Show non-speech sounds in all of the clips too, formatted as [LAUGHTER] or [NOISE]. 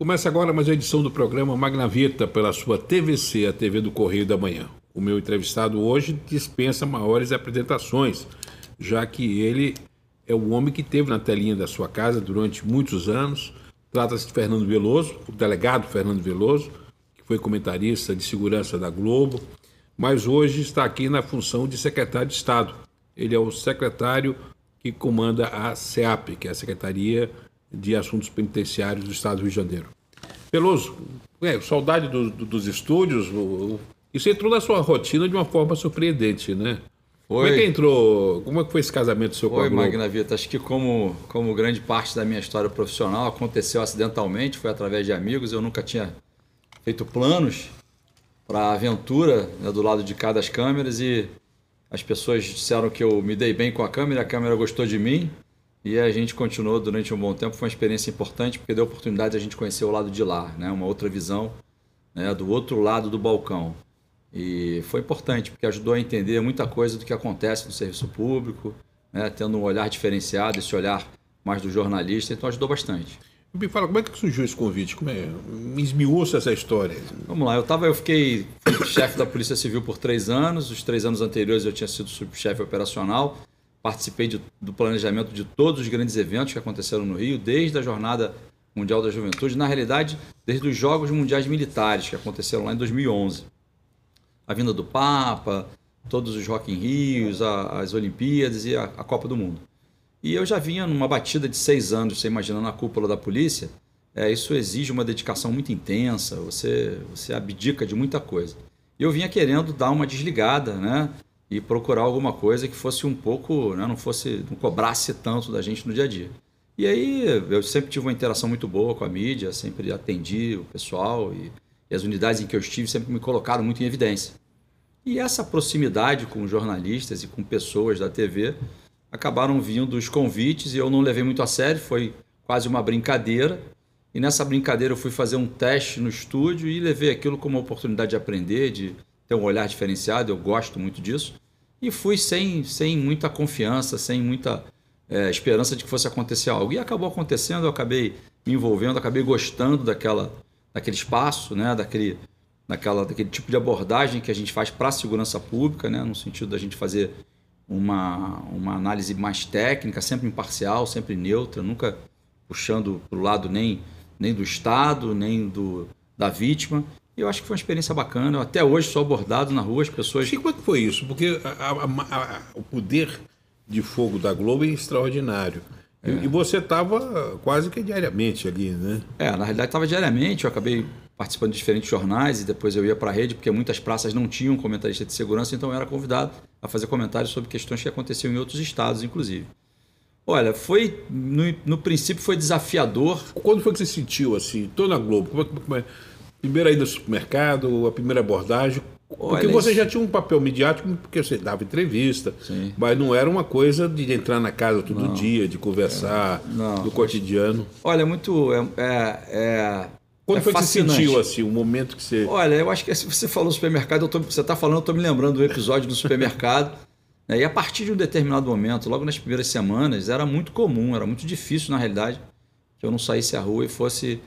Começa agora mais uma edição do programa Magnavita pela sua TVC, a TV do Correio da Manhã. O meu entrevistado hoje dispensa maiores apresentações, já que ele é o homem que teve na telinha da sua casa durante muitos anos. Trata-se de Fernando Veloso, o delegado Fernando Veloso, que foi comentarista de segurança da Globo, mas hoje está aqui na função de secretário de Estado. Ele é o secretário que comanda a SEAP, que é a Secretaria de Assuntos Penitenciários do Estado do Rio de Janeiro. Veloso, é, saudade do, do, dos estúdios, o, isso entrou na sua rotina de uma forma surpreendente, né? Como é que entrou? Como é que foi esse casamento seu Oi, com a Globo? Magna Vita. Acho que como, como grande parte da minha história profissional aconteceu acidentalmente, foi através de amigos. Eu nunca tinha feito planos para a aventura né, do lado de cá das câmeras e as pessoas disseram que eu me dei bem com a câmera, a câmera gostou de mim e a gente continuou durante um bom tempo. Foi uma experiência importante porque deu a oportunidade de a gente conhecer o lado de lá, né, uma outra visão né, do outro lado do balcão. E foi importante, porque ajudou a entender muita coisa do que acontece no serviço público, né, tendo um olhar diferenciado, esse olhar mais do jornalista, então ajudou bastante. Me fala, como é que surgiu esse convite? Como é? Me esmiuça essa história. Vamos lá, eu tava, eu fiquei chefe da Polícia Civil por três anos, os três anos anteriores eu tinha sido subchefe operacional, participei de, do planejamento de todos os grandes eventos que aconteceram no Rio, desde a Jornada Mundial da Juventude, na realidade, desde os Jogos Mundiais Militares, que aconteceram lá em 2011 a vinda do Papa, todos os Rock in Rios, a, as Olimpíadas e a, a, Copa do Mundo. E eu já vinha numa batida de seis anos, você imaginando a cúpula da polícia, é, isso exige uma dedicação muito intensa, você, você abdica de muita coisa. E eu vinha querendo dar uma desligada, né? E procurar alguma coisa que fosse um pouco, né, não fosse, não cobrasse tanto da gente no dia a dia. E aí eu sempre tive uma interação muito boa com a mídia, sempre atendi o pessoal e, e as unidades em que eu estive sempre me colocaram muito em evidência. E essa proximidade com jornalistas e com pessoas da TV acabaram vindo os convites e eu não levei muito a sério, foi quase uma brincadeira. E nessa brincadeira eu fui fazer um teste no estúdio e levei aquilo como uma oportunidade de aprender, de ter um olhar diferenciado, eu gosto muito disso. E fui sem, sem muita confiança, sem muita é, esperança de que fosse acontecer algo. E acabou acontecendo, eu acabei me envolvendo, acabei gostando daquela, daquele espaço, né, daquele, naquela, daquele tipo de abordagem que a gente faz para a segurança pública, né? no sentido da gente fazer uma, uma análise mais técnica, sempre imparcial, sempre neutra, nunca puxando para o lado nem, nem do Estado, nem do, da vítima. E eu acho que foi uma experiência bacana. Eu, até hoje sou abordado na rua, as pessoas. Chico, como é que foi isso? Porque a, a, a, o poder de fogo da Globo é extraordinário. É. E você estava quase que diariamente ali, né? É, na realidade estava diariamente. Eu acabei participando de diferentes jornais e depois eu ia para a rede, porque muitas praças não tinham comentarista de segurança, então eu era convidado a fazer comentários sobre questões que aconteciam em outros estados, inclusive. Olha, foi no, no princípio foi desafiador. Quando foi que você sentiu assim? Estou na Globo. Como é, como é, primeira ida ao supermercado, a primeira abordagem. Porque Olha, você isso... já tinha um papel midiático, porque você dava entrevista, Sim. mas não era uma coisa de entrar na casa todo não, dia, de conversar, é, do cotidiano. Olha, muito. É, é, é quando é foi fascinante. que você sentiu assim, o momento que você. Olha, eu acho que se você falou supermercado, tô, você está falando, eu estou me lembrando do episódio do supermercado. [LAUGHS] né? E a partir de um determinado momento, logo nas primeiras semanas, era muito comum, era muito difícil, na realidade, que eu não saísse à rua e fosse,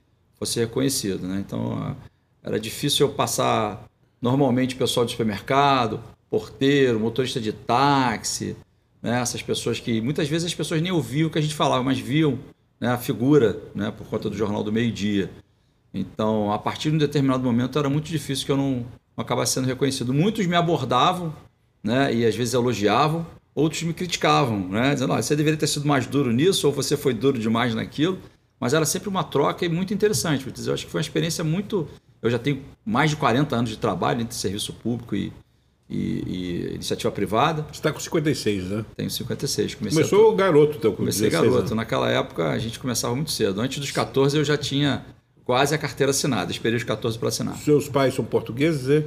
fosse reconhecido. Né? Então, era difícil eu passar normalmente pessoal de supermercado, porteiro, motorista de táxi, né? essas pessoas que muitas vezes as pessoas nem ouviam o que a gente falava, mas viam né? a figura né? por conta do Jornal do Meio Dia. Então, a partir de um determinado momento, era muito difícil que eu não, não acabasse sendo reconhecido. Muitos me abordavam, né, e às vezes elogiavam, outros me criticavam, né, dizendo: ah, você deveria ter sido mais duro nisso, ou você foi duro demais naquilo. Mas era sempre uma troca e muito interessante. Eu acho que foi uma experiência muito. Eu já tenho mais de 40 anos de trabalho entre serviço público e, e, e iniciativa privada. Você está com 56, né? Tenho 56. Comecei Começou a... garoto, então, com Comecei garoto. Anos. Naquela época a gente começava muito cedo. Antes dos 14 eu já tinha quase a carteira assinada. Esperei os 14 para assinar. Seus pais são portugueses, é?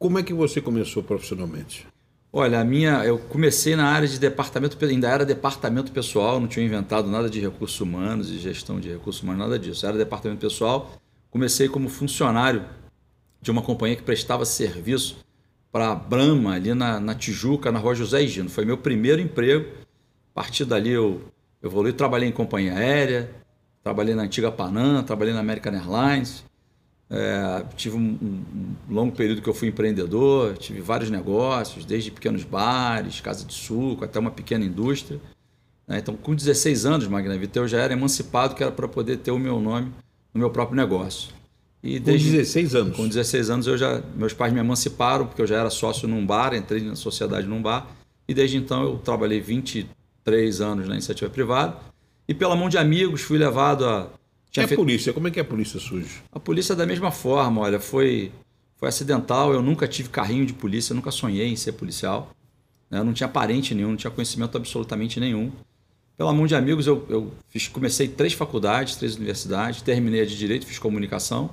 Como é que você começou profissionalmente? Olha, a minha, eu comecei na área de departamento, ainda era departamento pessoal, não tinha inventado nada de recursos humanos e gestão de recursos humanos, nada disso. Era departamento pessoal. Comecei como funcionário de uma companhia que prestava serviço para a Brahma, ali na, na, Tijuca, na rua José Gino. Foi meu primeiro emprego. A partir dali eu evolui, trabalhei em companhia aérea, trabalhei na antiga Panam, trabalhei na American Airlines, é, tive um, um, longo período que eu fui empreendedor, tive vários negócios, desde pequenos bares, casa de suco, até uma pequena indústria. Né? Então, com 16 anos, Magna Vita, eu já era emancipado, que era para poder ter o meu nome no meu próprio negócio. E desde, com 16 anos? Com 16 anos, eu já, meus pais me emanciparam, porque eu já era sócio num bar, entrei na sociedade num bar, e desde então eu trabalhei 23 anos na iniciativa privada, e pela mão de amigos fui levado a tinha e a polícia? Como é que a polícia surge? A polícia da mesma forma, olha, foi, foi acidental. Eu nunca tive carrinho de polícia, nunca sonhei em ser policial. Né? Eu não tinha parente nenhum, não tinha conhecimento absolutamente nenhum. Pela mão de amigos, eu, eu fiz, comecei três faculdades, três universidades, terminei a de Direito, fiz Comunicação,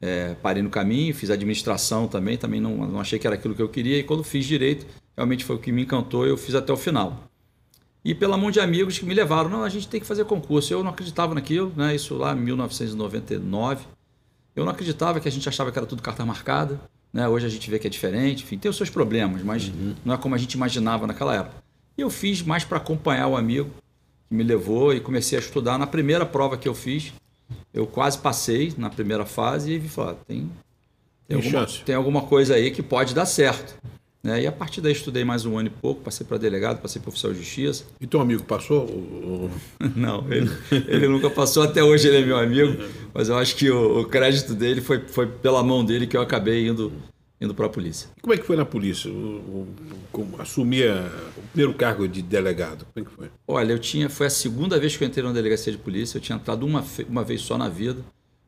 é, parei no caminho, fiz Administração também, também não, não achei que era aquilo que eu queria, e quando fiz Direito, realmente foi o que me encantou, eu fiz até o final e pela mão de amigos que me levaram. Não, a gente tem que fazer concurso. Eu não acreditava naquilo, né? isso lá em 1999. Eu não acreditava que a gente achava que era tudo carta marcada. Né? Hoje a gente vê que é diferente. Enfim, tem os seus problemas, mas uhum. não é como a gente imaginava naquela época. E eu fiz mais para acompanhar o amigo que me levou e comecei a estudar. Na primeira prova que eu fiz, eu quase passei na primeira fase e vi falar, tem, tem, alguma, tem alguma coisa aí que pode dar certo. Né? E a partir daí estudei mais um ano e pouco, passei para delegado, passei para oficial de justiça. E teu amigo passou? [LAUGHS] Não, ele, ele nunca passou, até hoje ele é meu amigo, mas eu acho que o, o crédito dele foi, foi pela mão dele que eu acabei indo, indo para a polícia. E como é que foi na polícia? O, o, assumir o primeiro cargo de delegado? Como é que foi? Olha, eu tinha, foi a segunda vez que eu entrei na delegacia de polícia, eu tinha entrado uma, uma vez só na vida.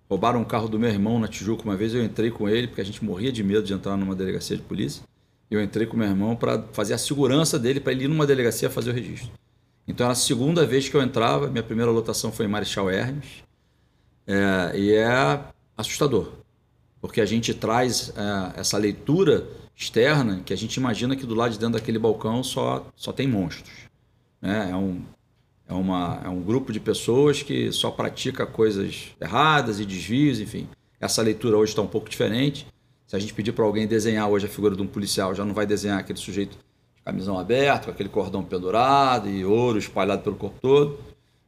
Roubaram um carro do meu irmão na Tijuca uma vez, eu entrei com ele, porque a gente morria de medo de entrar numa delegacia de polícia eu entrei com meu irmão para fazer a segurança dele para ele ir numa delegacia fazer o registro. Então era a segunda vez que eu entrava, minha primeira lotação foi em Marechal Hermes, é, e é assustador, porque a gente traz é, essa leitura externa que a gente imagina que do lado de dentro daquele balcão só, só tem monstros. Né? É, um, é, uma, é um grupo de pessoas que só pratica coisas erradas e desvios, enfim. Essa leitura hoje está um pouco diferente. Se a gente pedir para alguém desenhar hoje a figura de um policial, já não vai desenhar aquele sujeito de camisão aberta, com aquele cordão pendurado e ouro espalhado pelo corpo todo.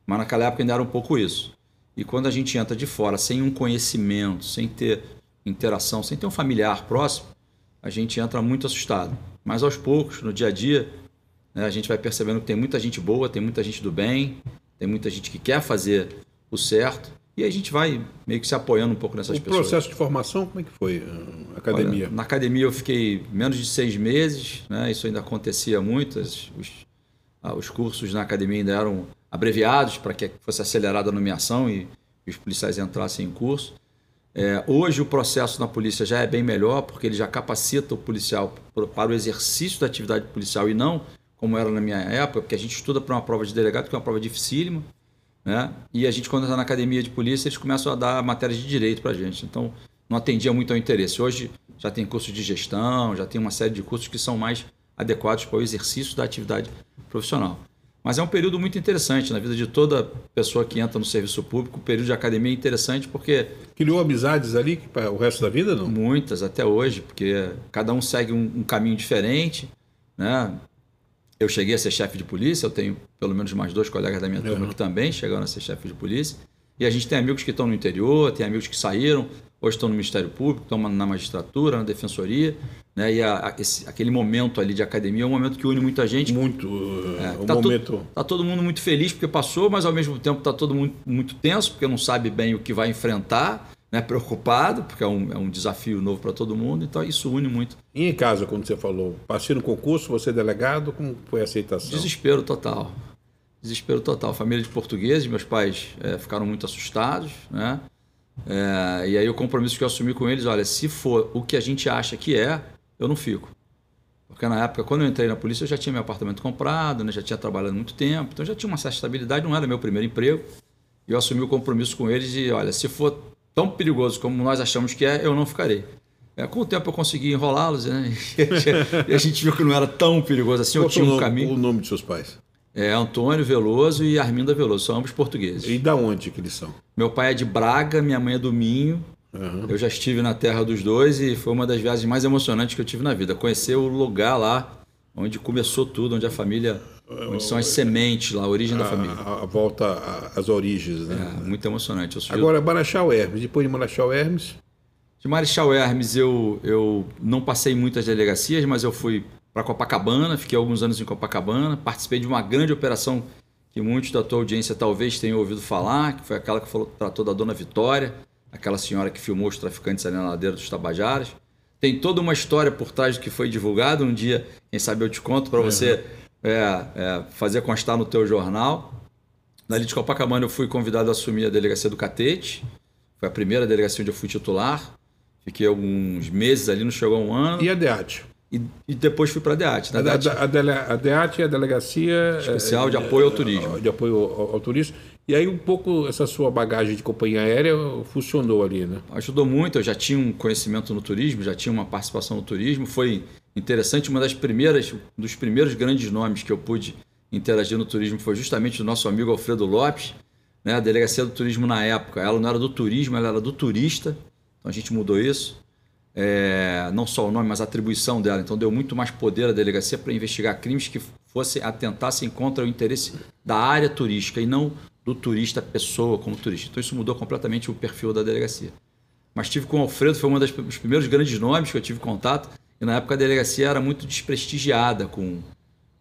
Mas naquela época ainda era um pouco isso. E quando a gente entra de fora, sem um conhecimento, sem ter interação, sem ter um familiar próximo, a gente entra muito assustado. Mas aos poucos, no dia a dia, né, a gente vai percebendo que tem muita gente boa, tem muita gente do bem, tem muita gente que quer fazer o certo e a gente vai meio que se apoiando um pouco nessas o pessoas. O processo de formação, como é que foi? A academia? Olha, na academia eu fiquei menos de seis meses, né? isso ainda acontecia muito. Os, ah, os cursos na academia ainda eram abreviados para que fosse acelerada a nomeação e os policiais entrassem em curso. É, hoje o processo na polícia já é bem melhor, porque ele já capacita o policial para o exercício da atividade policial e não como era na minha época, porque a gente estuda para uma prova de delegado, que é uma prova dificílima. Né? E a gente, quando está na academia de polícia, eles começam a dar matérias de direito para a gente. Então, não atendia muito ao interesse. Hoje já tem curso de gestão, já tem uma série de cursos que são mais adequados para o exercício da atividade profissional. Mas é um período muito interessante na vida de toda pessoa que entra no serviço público. O período de academia é interessante porque. Criou amizades ali para o resto da vida, não? Muitas, até hoje, porque cada um segue um, um caminho diferente. Né? Eu cheguei a ser chefe de polícia, eu tenho pelo menos mais dois colegas da minha turma uhum. que também chegaram a ser chefe de polícia. E a gente tem amigos que estão no interior, tem amigos que saíram, hoje estão no Ministério Público, estão na magistratura, na defensoria. Né? E a, a, esse, aquele momento ali de academia é um momento que une muita gente. Muito. É, um tá momento. To, tá todo mundo muito feliz porque passou, mas ao mesmo tempo está todo mundo muito tenso, porque não sabe bem o que vai enfrentar né, preocupado, porque é um, é um desafio novo para todo mundo, então isso une muito. E em casa, quando você falou, passei no concurso, você é delegado, como foi a aceitação? Desespero total. Desespero total. Família de portugueses, meus pais é, ficaram muito assustados, né? É, e aí o compromisso que eu assumi com eles, olha, se for o que a gente acha que é, eu não fico. Porque na época, quando eu entrei na polícia, eu já tinha meu apartamento comprado, né? já tinha trabalhado muito tempo, então já tinha uma certa estabilidade, não era meu primeiro emprego. E eu assumi o compromisso com eles de, olha, se for tão perigoso como nós achamos que é, eu não ficarei. É, com o tempo eu consegui enrolá-los né? [LAUGHS] e a gente viu que não era tão perigoso assim. Qual eu tinha um caminho. o nome de seus pais? É Antônio Veloso e Arminda Veloso, são ambos portugueses. E da onde que eles são? Meu pai é de Braga, minha mãe é do Minho. Uhum. Eu já estive na terra dos dois e foi uma das viagens mais emocionantes que eu tive na vida. Conhecer o lugar lá onde começou tudo, onde a família onde são as sementes lá, a origem da família. A, a volta às origens, né? É, muito emocionante. Agora, Marechal Hermes, depois de Marechal Hermes... De Marechal Hermes, eu, eu não passei muitas delegacias, mas eu fui para Copacabana, fiquei alguns anos em Copacabana, participei de uma grande operação que muitos da tua audiência talvez tenham ouvido falar, que foi aquela que falou, tratou da Dona Vitória, aquela senhora que filmou os traficantes ali na ladeira dos Tabajaras. Tem toda uma história por trás do que foi divulgado. Um dia, quem sabe eu te conto para você é, é, fazer constar no teu jornal. Dali de Copacabana eu fui convidado a assumir a delegacia do Catete. Foi a primeira delegacia onde eu fui titular. Fiquei alguns meses ali, não chegou a um ano. E a DEAT? E, e depois fui para a DEAT. A, DEAT. A, a, a DEAT é a Delegacia... Especial de Apoio ao Turismo. De Apoio ao, ao Turismo. E aí um pouco essa sua bagagem de companhia aérea funcionou ali, né? Ajudou muito, eu já tinha um conhecimento no turismo, já tinha uma participação no turismo, foi interessante, uma das primeiras, um dos primeiros grandes nomes que eu pude interagir no turismo foi justamente o nosso amigo Alfredo Lopes, né? A delegacia do turismo na época, ela não era do turismo, ela era do turista. Então a gente mudou isso. É, não só o nome, mas a atribuição dela. Então deu muito mais poder à delegacia para investigar crimes que fossem atentassem contra o interesse da área turística e não do turista pessoa como turista. Então isso mudou completamente o perfil da delegacia. Mas tive com o Alfredo, foi um dos primeiros grandes nomes que eu tive contato. E na época a delegacia era muito desprestigiada com,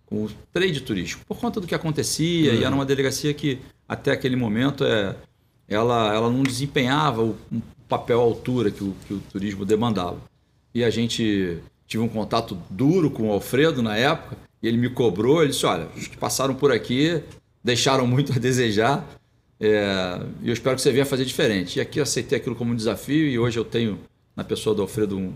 com o trade turístico, por conta do que acontecia. Uhum. E era uma delegacia que, até aquele momento, é, ela, ela não desempenhava o um papel à altura que o, que o turismo demandava. E a gente tive um contato duro com o Alfredo na época. E ele me cobrou, ele disse, olha, os que passaram por aqui deixaram muito a desejar. É, e eu espero que você venha fazer diferente. E aqui eu aceitei aquilo como um desafio e hoje eu tenho na pessoa do Alfredo um,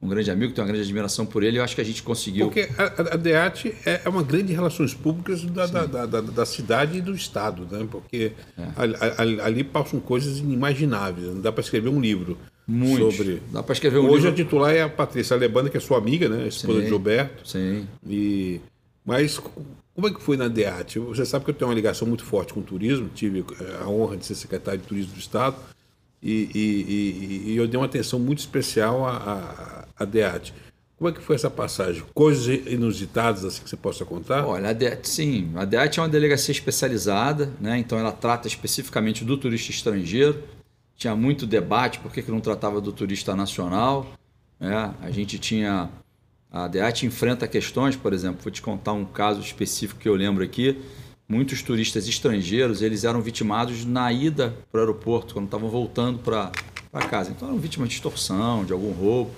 um grande amigo, tenho uma grande admiração por ele. Eu acho que a gente conseguiu. Porque a, a DEAT é, é uma grande relações públicas da, da, da, da, cidade e do Estado, né? Porque é. ali, ali, passam coisas inimagináveis. Não dá para escrever um livro. Muito. Sobre... Dá para escrever um Hoje livro. a titular é a Patrícia Alebanda, que é sua amiga, né? Esposa Sim. de Gilberto. Sim. E... Mas como é que foi na DEAT? Você sabe que eu tenho uma ligação muito forte com o turismo, tive eh, a honra de ser secretário de turismo do Estado e, e, e, e eu dei uma atenção muito especial à, à, DEAT. Como é que foi essa passagem? Coisas inusitadas assim que você possa contar? Olha, a DEAT, sim. A DEAT é uma delegacia especializada, né? então ela trata especificamente do turista estrangeiro. Tinha muito debate por que não tratava do turista nacional. Né? A gente tinha a DEAT enfrenta questões, por exemplo, vou te contar um caso específico que eu lembro aqui. Muitos turistas estrangeiros eles eram vitimados na ida para o aeroporto, quando estavam voltando para casa. Então eram vítimas de extorsão, de algum roubo.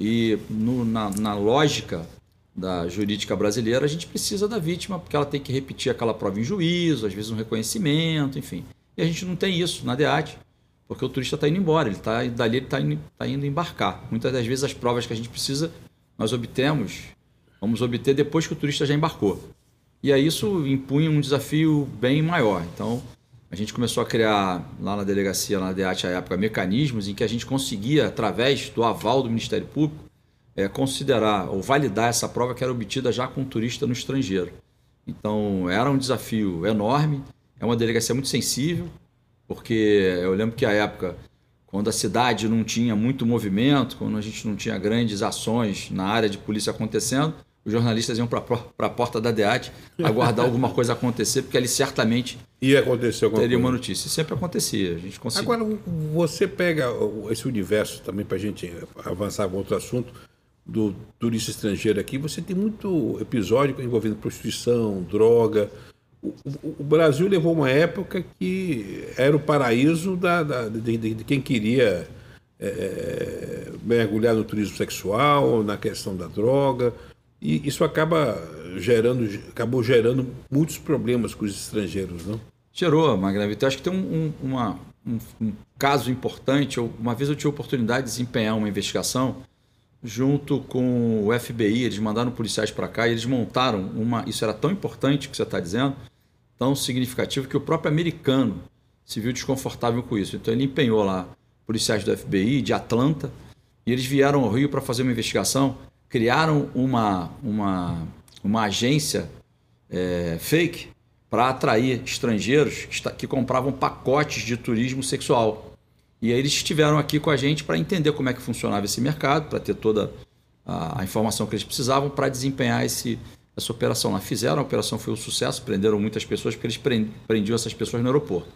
E no, na, na lógica da jurídica brasileira, a gente precisa da vítima, porque ela tem que repetir aquela prova em juízo, às vezes um reconhecimento, enfim. E a gente não tem isso na DEAT, porque o turista está indo embora, ele tá, dali ele está indo, tá indo embarcar. Muitas das vezes as provas que a gente precisa nós obtemos, vamos obter depois que o turista já embarcou. E aí isso impunha um desafio bem maior. Então, a gente começou a criar lá na delegacia, lá na DEAT, à época, mecanismos em que a gente conseguia, através do aval do Ministério Público, é, considerar ou validar essa prova que era obtida já com o turista no estrangeiro. Então, era um desafio enorme, é uma delegacia muito sensível, porque eu lembro que à época quando a cidade não tinha muito movimento, quando a gente não tinha grandes ações na área de polícia acontecendo, os jornalistas iam para a porta da DEAT aguardar alguma coisa acontecer, porque ali certamente ia acontecer alguma teria coisa. uma notícia. Sempre acontecia, a gente conseguia. Agora, você pega esse universo também para a gente avançar com outro assunto do turista estrangeiro aqui, você tem muito episódio envolvendo prostituição, droga, o, Brasil levou uma época que era o paraíso da, da de, de, de, quem queria é, mergulhar no turismo sexual, na questão da droga. E isso acaba gerando, acabou gerando muitos problemas com os estrangeiros, não? Gerou, Magravita. Acho que tem um, um, uma, um, um caso importante. Uma vez eu tive a oportunidade de desempenhar uma investigação junto com o FBI. Eles mandaram policiais para cá e eles montaram uma. Isso era tão importante que você está dizendo tão significativo que o próprio americano se viu desconfortável com isso. Então ele empenhou lá policiais do FBI de Atlanta e eles vieram ao Rio para fazer uma investigação, criaram uma, uma, uma agência é, fake para atrair estrangeiros que, que compravam pacotes de turismo sexual. E aí eles estiveram aqui com a gente para entender como é que funcionava esse mercado, para ter toda a, a informação que eles precisavam para desempenhar esse, essa operação lá. Fizeram, a operação foi um sucesso, prenderam muitas pessoas porque eles prendiam essas pessoas no aeroporto.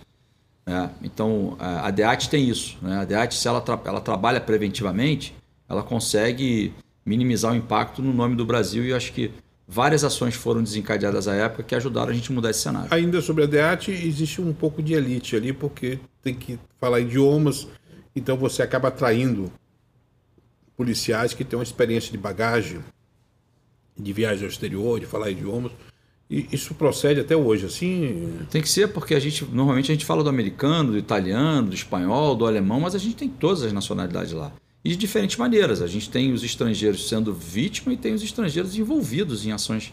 É, então, a DEAT tem isso. Né? A DEAT, se ela, tra ela trabalha preventivamente, ela consegue minimizar o impacto no nome do Brasil e eu acho que várias ações foram desencadeadas à época que ajudaram a gente a mudar esse cenário. Ainda sobre a DEAT, existe um pouco de elite ali, porque tem que falar idiomas, então você acaba atraindo policiais que têm uma experiência de bagagem, de viagem ao exterior, de falar idiomas. E isso procede até hoje, assim? Tem que ser, porque a gente normalmente a gente fala do americano, do italiano, do espanhol, do alemão, mas a gente tem todas as nacionalidades lá. E de diferentes maneiras. A gente tem os estrangeiros sendo vítima e tem os estrangeiros envolvidos em ações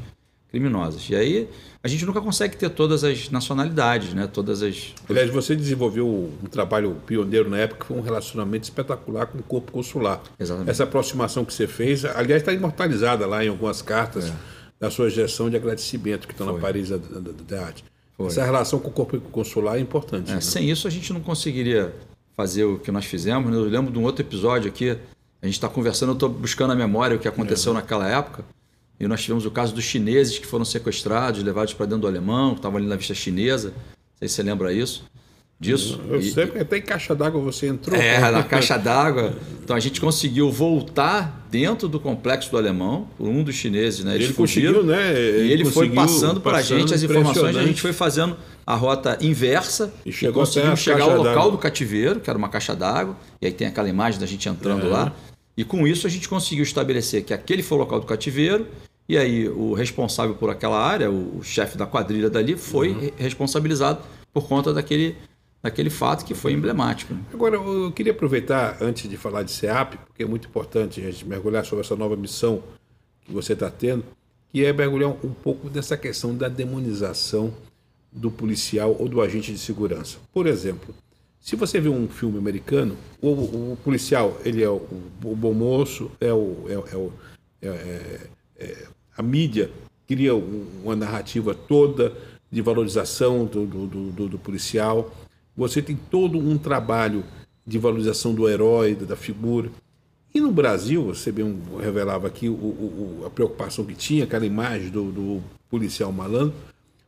criminosas. E aí a gente nunca consegue ter todas as nacionalidades, né? Todas as. Aliás, você desenvolveu um trabalho pioneiro na época, que foi um relacionamento espetacular com o corpo consular. Exatamente. Essa aproximação que você fez, aliás, está imortalizada lá em algumas cartas. É da sua gestão de agradecimento que estão na Paris da, da, da arte. Foi. Essa relação com o corpo consular é importante. É, né? Sem isso a gente não conseguiria fazer o que nós fizemos. Eu lembro de um outro episódio aqui, a gente está conversando, eu estou buscando a memória o que aconteceu é. naquela época. E nós tivemos o caso dos chineses que foram sequestrados, levados para dentro do alemão, que estavam ali na vista chinesa. Não sei se você lembra isso disso. Eu e, sei que até em caixa d'água você entrou. É, na caixa d'água. Então a gente conseguiu voltar dentro do complexo do alemão, por um dos chineses, né? Eles ele fugiram, né? Ele e ele foi passando para a gente as informações, a gente foi fazendo a rota inversa e chegou e conseguimos chegar ao local do cativeiro, que era uma caixa d'água, e aí tem aquela imagem da gente entrando é. lá. E com isso a gente conseguiu estabelecer que aquele foi o local do cativeiro, e aí o responsável por aquela área, o, chefe da quadrilha dali, foi uhum. responsabilizado por conta daquele daquele fato que foi emblemático. Agora, eu queria aproveitar, antes de falar de SEAP, porque é muito importante a gente mergulhar sobre essa nova missão que você está tendo, que é mergulhar um pouco nessa questão da demonização do policial ou do agente de segurança. Por exemplo, se você vê um filme americano, o, o policial ele é o, o, bom moço, é o, é, é o é, é, é, a mídia cria uma narrativa toda de valorização do, do, do, do policial você tem todo um trabalho de valorização do herói, da figura. E no Brasil, você bem revelava aqui o, o, a preocupação que tinha, aquela imagem do, do policial malandro,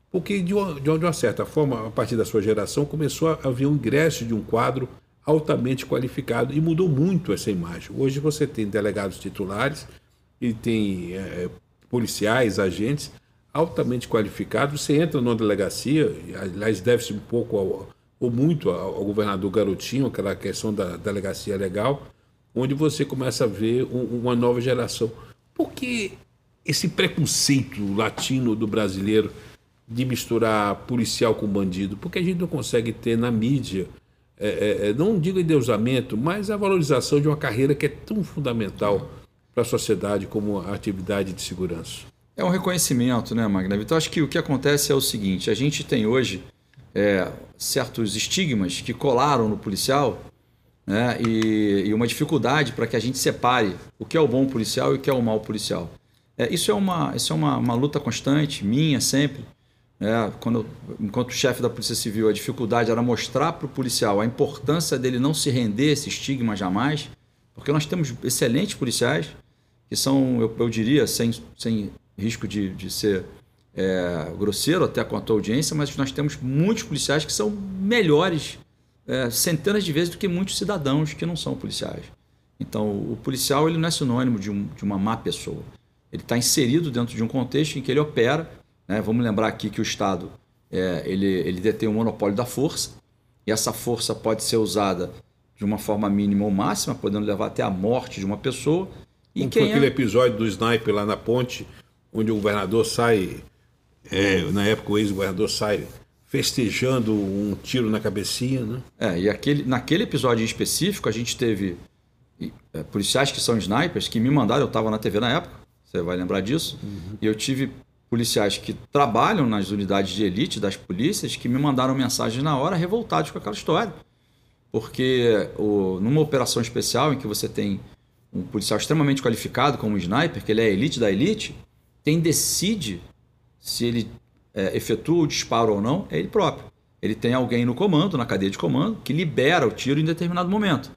porque de uma, de uma, certa forma, a partir da sua geração, começou a haver um ingresso de um quadro altamente qualificado e mudou muito essa imagem. Hoje você tem delegados titulares e tem é, policiais, agentes altamente qualificados. Você entra numa delegacia, aliás, deve-se um pouco ao, ou muito ao governador Garotinho, aquela questão da delegacia legal, onde você começa a ver um, uma nova geração. Por que esse preconceito latino do brasileiro de misturar policial com bandido? Porque a gente não consegue ter na mídia, é, é, é não digo endeusamento, mas a valorização de uma carreira que é tão fundamental para a sociedade como a atividade de segurança. É um reconhecimento, né, Magna? Então, acho que o que acontece é o seguinte: a gente tem hoje é, certos estigmas que colaram no policial né, e, e uma dificuldade para que a gente separe o que é o bom policial e o que é o mau policial. É, isso é, uma, isso é uma, uma luta constante, minha sempre. É, quando, enquanto chefe da Polícia Civil, a dificuldade era mostrar para o policial a importância dele não se render a esse estigma jamais, porque nós temos excelentes policiais que são, eu, eu diria, sem, sem risco de, de ser é, grosseiro até com a tua audiência, mas nós temos muitos policiais que são melhores é, centenas de vezes do que muitos cidadãos que não são policiais. Então, o policial ele não é sinônimo de, um, de uma má pessoa. Ele está inserido dentro de um contexto em que ele opera. Né? Vamos lembrar aqui que o Estado é, ele, ele detém o monopólio da força, e essa força pode ser usada de uma forma mínima ou máxima, podendo levar até a morte de uma pessoa. E Como quem foi aquele é... episódio do sniper lá na ponte, onde o governador sai é, na época o ex-governador sai festejando um tiro na cabecinha, né? É, e aquele, naquele episódio em específico a gente teve é, policiais que são snipers que me mandaram, eu estava na TV na época, você vai lembrar disso, uhum. e eu tive policiais que trabalham nas unidades de elite das polícias que me mandaram mensagens na hora revoltados com aquela história. Porque o, numa operação especial em que você tem um policial extremamente qualificado como um sniper, que ele é a elite da elite, quem decide se ele é, efetua o disparo ou não, é ele próprio. Ele tem alguém no comando, na cadeia de comando, que libera o tiro em determinado momento.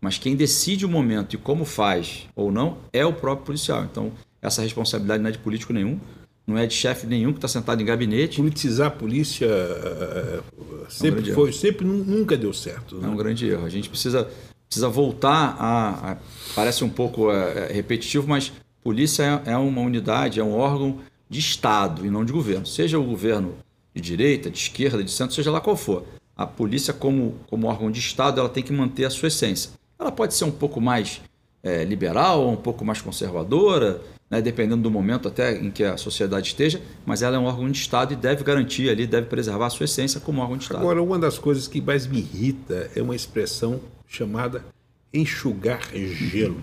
Mas quem decide o momento e como faz ou não é o próprio policial. Então, essa responsabilidade não é de político nenhum, não é de chefe nenhum que está sentado em gabinete. Politizar a polícia uh, sempre é um foi, erro. sempre nunca deu certo. Né? É um grande erro. A gente precisa, precisa voltar a, a parece um pouco uh, repetitivo, mas polícia é, é uma unidade, é um órgão de Estado e não de governo. Seja o governo de direita, de esquerda, de centro, seja lá qual for. A polícia, como, como órgão de Estado, ela tem que manter a sua essência. Ela pode ser um pouco mais é, liberal, um pouco mais conservadora, né, dependendo do momento até em que a sociedade esteja, mas ela é um órgão de Estado e deve garantir ali, deve preservar a sua essência como órgão de Estado. Agora, uma das coisas que mais me irrita é uma expressão chamada enxugar gelo.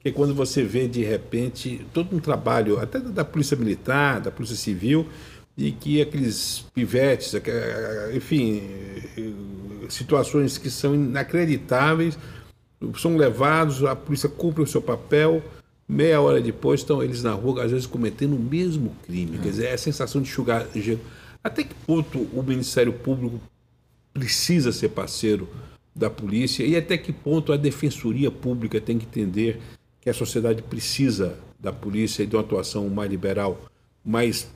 Que é quando você vê, de repente, todo um trabalho, até da Polícia Militar, da Polícia Civil, e que aqueles pivetes, enfim, situações que são inacreditáveis, são levados, a polícia cumpre o seu papel, meia hora depois estão eles na rua, às vezes cometendo o mesmo crime. É. Quer dizer, é a sensação de enxugar gelo. Até que ponto o Ministério Público precisa ser parceiro da polícia e até que ponto a Defensoria Pública tem que entender que a sociedade precisa da polícia e de uma atuação mais liberal, mais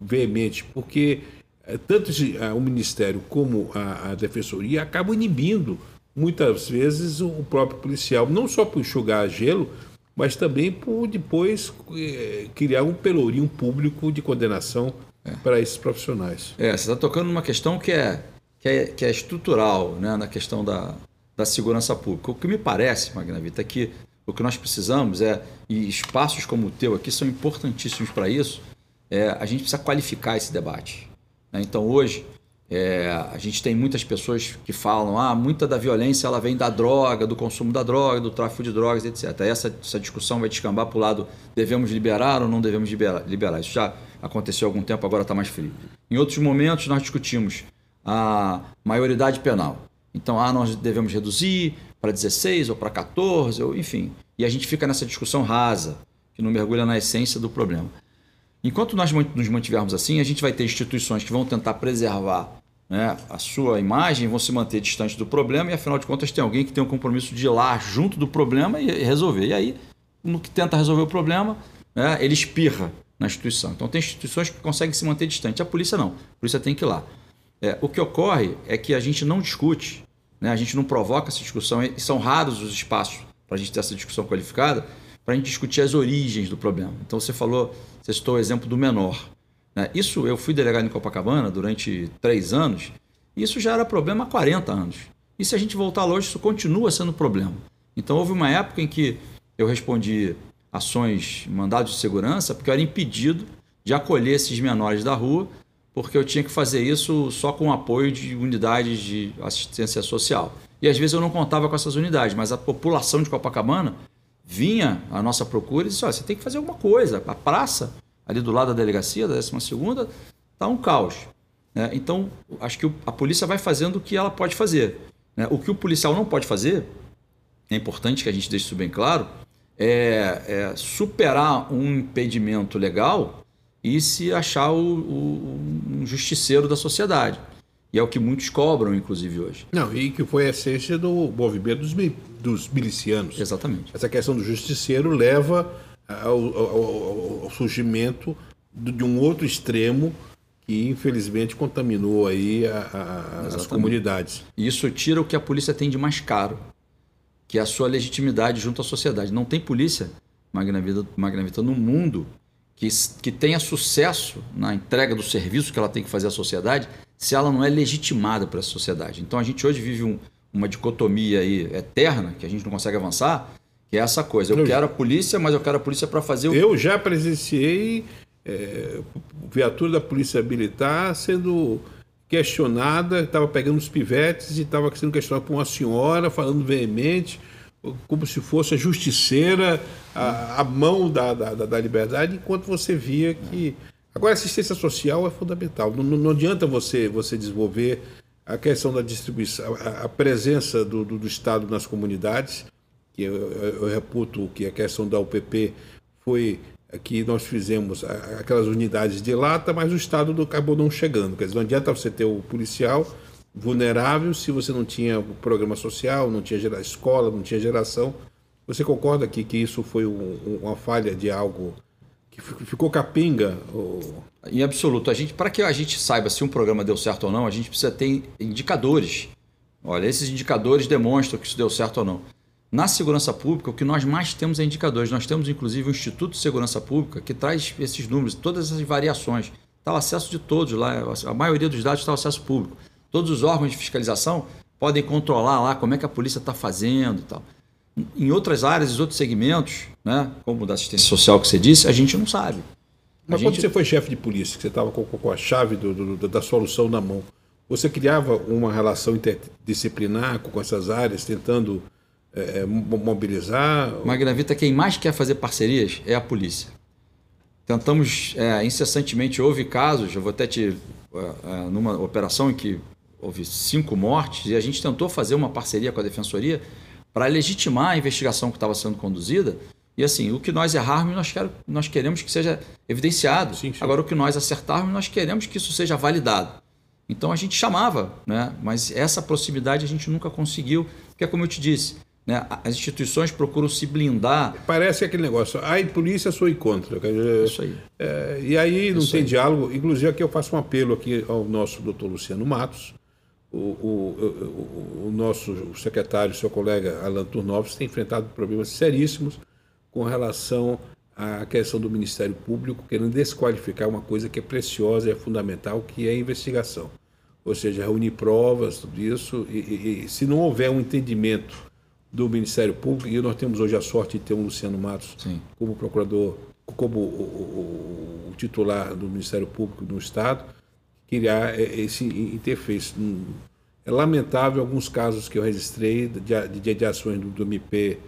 veemente, porque eh, tanto eh, o Ministério como a, a Defensoria acabam inibindo muitas vezes o próprio policial, não só por enxugar gelo, mas também por depois eh, criar um pelourinho público de condenação é. para esses profissionais. É, você está tocando numa questão que é, que é, que é estrutural, né, na questão da, da segurança pública. O que me parece, Magna Vita, é que o que nós precisamos é, e espaços como o teu aqui são importantíssimos para isso, é, a gente precisa qualificar esse debate. Né? Então, hoje, é, a gente tem muitas pessoas que falam ah, muita da violência ela vem da droga, do consumo da droga, do tráfico de drogas, etc. Essa, essa discussão vai descambar para o lado devemos liberar ou não devemos liberar, liberar. Isso já aconteceu há algum tempo, agora está mais frio. Em outros momentos, nós discutimos a maioridade penal. Então, ah, nós devemos reduzir para 16 ou para 14, ou, enfim. E a gente fica nessa discussão rasa, que não mergulha na essência do problema. Enquanto nós nos mantivermos assim, a gente vai ter instituições que vão tentar preservar né, a sua imagem, vão se manter distante do problema e, afinal de contas, tem alguém que tem um compromisso de ir lá junto do problema e resolver. E aí, no que tenta resolver o problema, né, ele espirra na instituição. Então, tem instituições que conseguem se manter distante. A polícia não. A polícia tem que ir lá. É, o que ocorre é que a gente não discute, né, a gente não provoca essa discussão, e são raros os espaços para a gente ter essa discussão qualificada, para a gente discutir as origens do problema. Então, você falou você citou o exemplo do menor. Né? Isso, eu fui delegado em Copacabana durante três anos, e isso já era problema há 40 anos. E se a gente voltar longe, isso continua sendo problema. Então, houve uma época em que eu respondi ações, mandados de segurança, porque eu era impedido de acolher esses menores da rua, porque eu tinha que fazer isso só com o apoio de unidades de assistência social. E às vezes eu não contava com essas unidades, mas a população de Copacabana vinha à nossa procura e disse: Olha, você tem que fazer alguma coisa. A praça, ali do lado da delegacia, da 12, está um caos. Né? Então, acho que a polícia vai fazendo o que ela pode fazer. Né? O que o policial não pode fazer, é importante que a gente deixe isso bem claro, é, é superar um impedimento legal e se achar o, o, um justiceiro da sociedade. E é o que muitos cobram, inclusive, hoje. Não, e que foi a essência do movimento dos, dos milicianos. Exatamente. Essa questão do justiceiro leva ao, ao, ao surgimento de um outro extremo que infelizmente contaminou aí a, a, as comunidades. Isso tira o que a polícia tem de mais caro, que é a sua legitimidade junto à sociedade. Não tem polícia, Magna Vida, Magna Vida no mundo que, que tenha sucesso na entrega do serviço que ela tem que fazer à sociedade se ela não é legitimada para a sociedade. Então a gente hoje vive um, uma dicotomia aí eterna, que a gente não consegue avançar, que é essa coisa. Eu, eu quero a polícia, mas eu quero a polícia para fazer o. Eu já presenciei é, viatura da Polícia Militar sendo questionada, estava pegando os pivetes e estava sendo questionada por uma senhora, falando veemente, como se fosse a justiceira, a, a mão da, da, da, liberdade, enquanto você via que. Agora, assistência social é fundamental. Não, não adianta você, você desenvolver a questão da distribuição, a, a presença do, do, do, Estado nas comunidades, que eu, eu, reputo que a questão da UPP foi que nós fizemos aquelas unidades de lata, mas o Estado acabou não chegando. Quer dizer, não adianta você ter o policial vulnerável se você não tinha programa social, não tinha escola, não tinha geração. Você concorda que, que isso foi um, uma falha de algo ficou capenga? Ou... Em absoluto. A gente, para que a gente saiba se um programa deu certo ou não, a gente precisa ter indicadores. Olha, esses indicadores demonstram que isso deu certo ou não. Na segurança pública, o que nós mais temos é indicadores. Nós temos, inclusive, o Instituto de Segurança Pública que traz esses números, todas essas variações. Está ao acesso de todos lá, a maioria dos dados está ao acesso público. Todos os órgãos de fiscalização podem controlar lá como é que a polícia está fazendo e tal. Em outras áreas, em outros segmentos, né, como da assistência social que você disse, a gente não sabe. Mas quando você foi chefe de polícia, que você estava com, com, a chave do, do, da solução na mão, você criava uma relação interdisciplinar com essas áreas, tentando é, mobilizar? Magnavita, quem mais quer fazer parcerias é a polícia. Tentamos é, incessantemente, houve casos, eu vou até te. É, numa operação em que houve cinco mortes, e a gente tentou fazer uma parceria com a defensoria para legitimar a investigação que estava sendo conduzida. E assim, o que nós errarmos, nós, quer, nós queremos que seja evidenciado. Sim, sim. Agora, o que nós acertarmos, nós queremos que isso seja validado. Então a gente chamava, né? mas essa proximidade a gente nunca conseguiu, porque, como eu te disse, né? As instituições procuram se blindar. Parece aquele negócio, ai, polícia sou contra. Isso aí. É, e aí não Isso tem aí. diálogo. Inclusive, aqui eu faço um apelo aqui ao nosso doutor Luciano Matos, o, o, o, o nosso secretário, seu colega Alan Turnovs, tem enfrentado problemas seríssimos com relação à questão do Ministério Público, querendo desqualificar uma coisa que é preciosa e é fundamental, que é a investigação. Ou seja, reunir provas, tudo isso, e, e, e se não houver um entendimento do Ministério Público, e nós temos hoje a sorte de ter um Luciano Matos Sim. como procurador, como o, o, o, titular do Ministério Público no Estado, criar esse interface. É lamentável alguns casos que eu registrei de, de, de ações do, do MP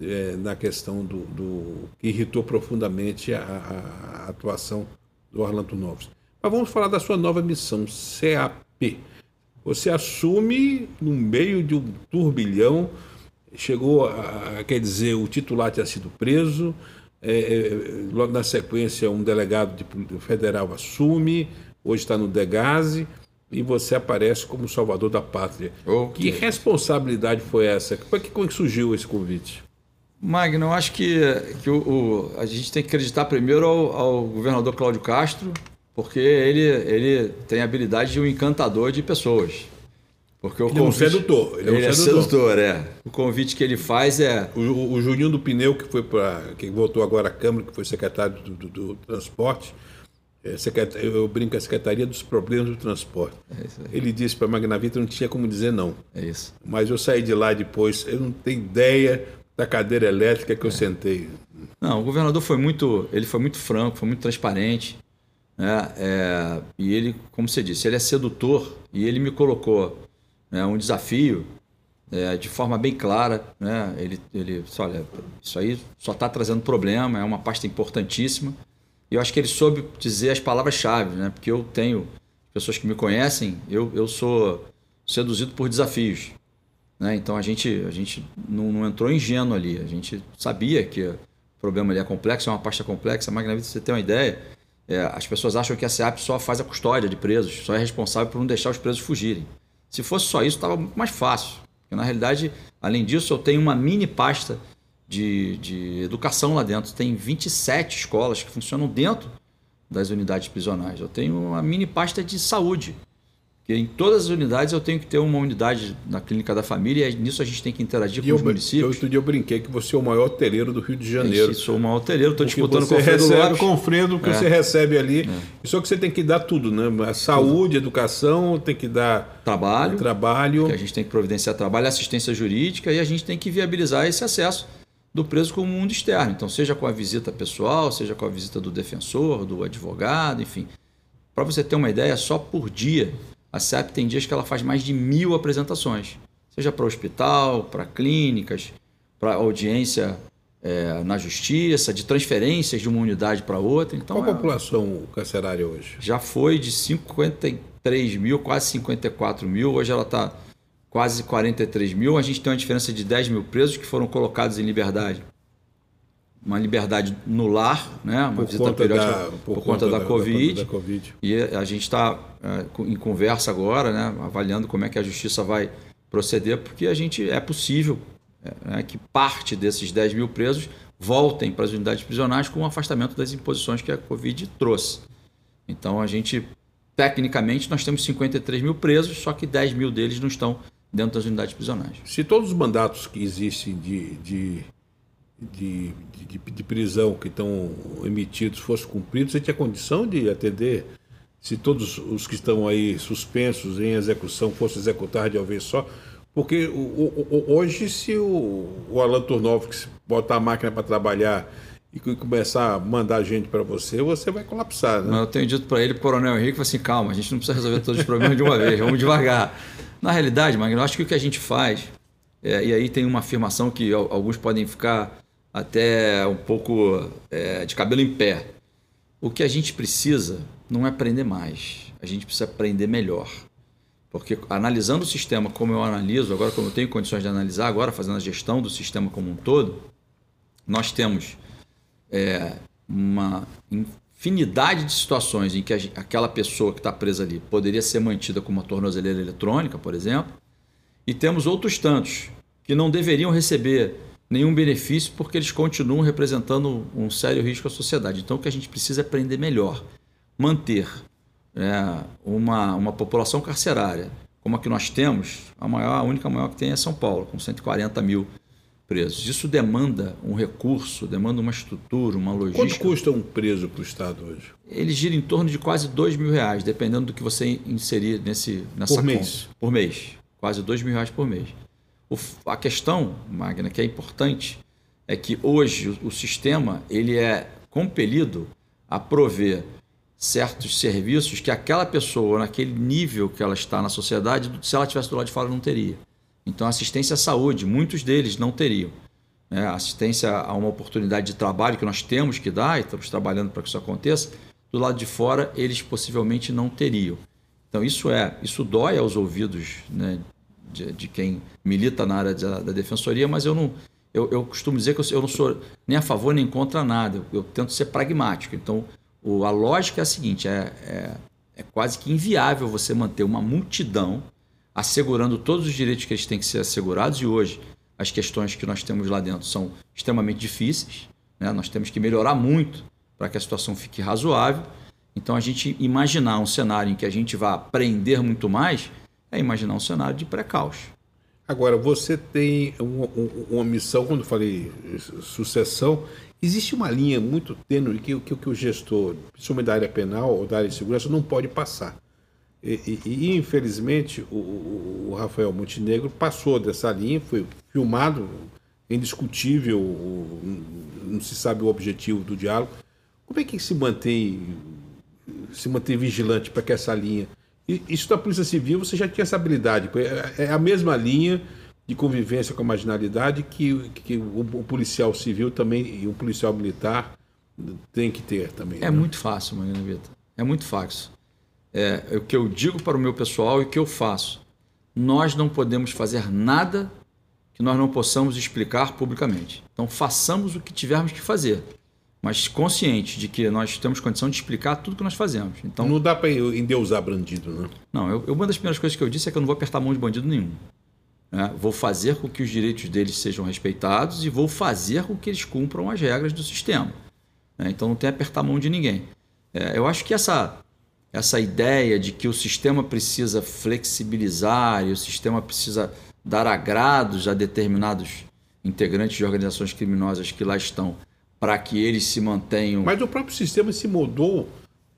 é, na questão do, do, que irritou profundamente a, a, a atuação do Orlando Novos. Mas vamos falar da sua nova missão, CAP. Você assume no meio de um turbilhão chegou a, quer dizer, o titular tinha sido preso, é, é, logo na sequência um delegado de, federal assume, hoje está no Degase, e você aparece como salvador da pátria. Okay. Que responsabilidade foi essa? Como é que, como é que surgiu esse convite? Magno, eu acho que, que o, o, a gente tem que acreditar primeiro ao, ao, governador Cláudio Castro, porque ele, ele tem a habilidade de um encantador de pessoas. Porque o ele convite, é um sedutor. Ele, é, um é sedutor. sedutor. é. O convite que ele faz é. O, o, o Juninho do Pneu, que foi para. que voltou agora à Câmara, que foi secretário do, do, do Transporte, é, eu brinco, a Secretaria dos Problemas do Transporte. É ele disse para a Magnavita não tinha como dizer não. É isso. Mas eu saí de lá depois, eu não tenho ideia da cadeira elétrica que eu é. sentei. Não, o governador foi muito, ele foi muito franco, foi muito transparente. Né? É, e ele, como você disse, ele é sedutor e ele me colocou né, um desafio é, de forma bem clara. Né? Ele, ele disse, olha, isso aí só está trazendo problema, é uma pasta importantíssima. E eu acho que ele soube dizer as palavras-chave, né? porque eu tenho pessoas que me conhecem, eu, eu sou seduzido por desafios. Né? Então a gente, a gente não, não entrou ingênuo ali, a gente sabia que o problema ali é complexo, é uma pasta complexa, mas na vida você tem uma ideia, é, as pessoas acham que a SEAP só faz a custódia de presos, só é responsável por não deixar os presos fugirem. Se fosse só isso, estava mais fácil. Porque, na realidade, além disso, eu tenho uma mini pasta de, de educação lá dentro. Tem 27 escolas que funcionam dentro das unidades prisionais. Eu tenho uma mini pasta de saúde. Porque em todas as unidades eu tenho que ter uma unidade na clínica da família e nisso a gente tem que interagir e com eu, os municípios. Eu, outro dia eu brinquei que você é o maior hoteleiro do Rio de Janeiro. Eu sou o maior hoteleiro, estou disputando com o recebe, Confredo que é. você recebe ali. É. Só que você tem que dar tudo, né? A saúde, tudo. educação, tem que dar trabalho. Trabalho. Que a gente tem que providenciar trabalho, assistência jurídica e a gente tem que viabilizar esse acesso do preso com o mundo externo. Então, seja com a visita pessoal, seja com a visita do defensor, do advogado, enfim. Para você ter uma ideia, só por dia a CEP tem dias que ela faz mais de mil apresentações, seja para hospital, para clínicas, para audiência é, na justiça, de transferências de uma unidade para outra. Então, Qual a é, população carcerária hoje? Já foi de 53 mil, quase 54 mil, hoje ela está quase 43 mil. A gente tem uma diferença de 10 mil presos que foram colocados em liberdade uma liberdade no lar, né? uma por visita periódica da, por, por, conta, da, da, COVID. da, COVID. E a gente está é, em conversa agora, né? avaliando como é que a justiça vai proceder, porque a gente é possível é, né? que parte desses 10 mil presos voltem para as unidades prisionais com o afastamento das imposições que a Covid trouxe. Então a gente, tecnicamente, nós temos 53 mil presos, só que 10 mil deles não estão dentro das unidades prisionais. Se todos os mandatos que existem de, de, de, de, de prisão que estão emitidos fossem cumpridos, você tinha condição de atender? Se todos os que estão aí suspensos em execução fossem executar de uma vez só? Porque o, o, hoje, se o, o Alan Turnovski botar a máquina para trabalhar e começar a mandar gente para você, você vai colapsar. Né? Mas eu tenho dito para ele, Coronel Henrique, assim, calma, a gente não precisa resolver todos os problemas de uma vez, vamos devagar. Na realidade, Magno, acho que o que a gente faz, é, e aí tem uma afirmação que alguns podem ficar até um pouco é, de cabelo em pé. O que a gente precisa não é aprender mais, a gente precisa aprender melhor. Porque analisando o sistema como eu analiso, agora como eu tenho condições de analisar, agora fazendo a gestão do sistema como um todo, nós temos é, uma infinidade de situações em que aquela pessoa que está presa ali poderia ser mantida com uma tornozeleira eletrônica, por exemplo, e temos outros tantos que não deveriam receber nenhum benefício porque eles continuam representando um sério risco à sociedade. Então, o que a gente precisa é aprender melhor, manter é, uma, uma população carcerária como a que nós temos, a maior, a única maior que tem é São Paulo, com 140 mil presos. Isso demanda um recurso, demanda uma estrutura, uma logística. Quanto custa um preso para o Estado hoje? Ele gira em torno de quase dois mil reais, dependendo do que você inserir nesse, nessa por mês. Conta. Por mês. Quase dois mil reais por mês. O, a questão, Magna, que é importante, é que hoje o, o sistema ele é compelido a prover certos serviços que aquela pessoa, naquele nível que ela está na sociedade, se ela estivesse do lado de fora, não teria. Então, assistência à saúde, muitos deles não teriam. Né? Assistência a uma oportunidade de trabalho que nós temos que dar, e estamos trabalhando para que isso aconteça, do lado de fora, eles possivelmente não teriam. Então, isso é, isso dói aos ouvidos né, de, de, quem milita na área da, da defensoria, mas eu não. Eu, eu, costumo dizer que eu, eu, não sou nem a favor nem contra nada. Eu, eu tento ser pragmático. Então, o, a lógica é a seguinte: é, é, é quase que inviável você manter uma multidão assegurando todos os direitos que eles têm que ser assegurados, e hoje as questões que nós temos lá dentro são extremamente difíceis, né? nós temos que melhorar muito para que a situação fique razoável. Então, a gente imaginar um cenário em que a gente vá aprender muito mais é imaginar um cenário de pré-caos. Agora, você tem uma, uma missão, quando falei sucessão, existe uma linha muito tênue que, que, que o gestor, principalmente da área penal ou da área de segurança, não pode passar. E, e, e infelizmente o, o, Rafael Montenegro passou dessa linha, foi filmado, indiscutível, não se sabe o objetivo do diálogo. Como é que se mantém se mantém vigilante para que essa linha isso da Polícia Civil você já tinha essa habilidade, é, é a mesma linha de convivência com a marginalidade que, que o, o policial civil também e o policial militar tem que ter também. É né? muito fácil, Marina Vitor. É muito fácil é, o que eu digo para o meu pessoal e o que eu faço. Nós não podemos fazer nada que nós não possamos explicar publicamente. Então façamos o que tivermos que fazer, mas consciente de que nós temos condição de explicar tudo que nós fazemos. Então não dá para endeusar bandido, né? Não, eu, uma das primeiras coisas que eu disse é que eu não vou apertar a mão de bandido nenhum. Né? Vou fazer com que os direitos deles sejam respeitados e vou fazer com que eles cumpram as regras do sistema. Né? Então não tem apertar a mão de ninguém. É, eu acho que essa essa ideia de que o sistema precisa flexibilizar e o sistema precisa dar agrados a determinados integrantes de organizações criminosas que lá estão para que eles se mantenham. Mas o próprio sistema se mudou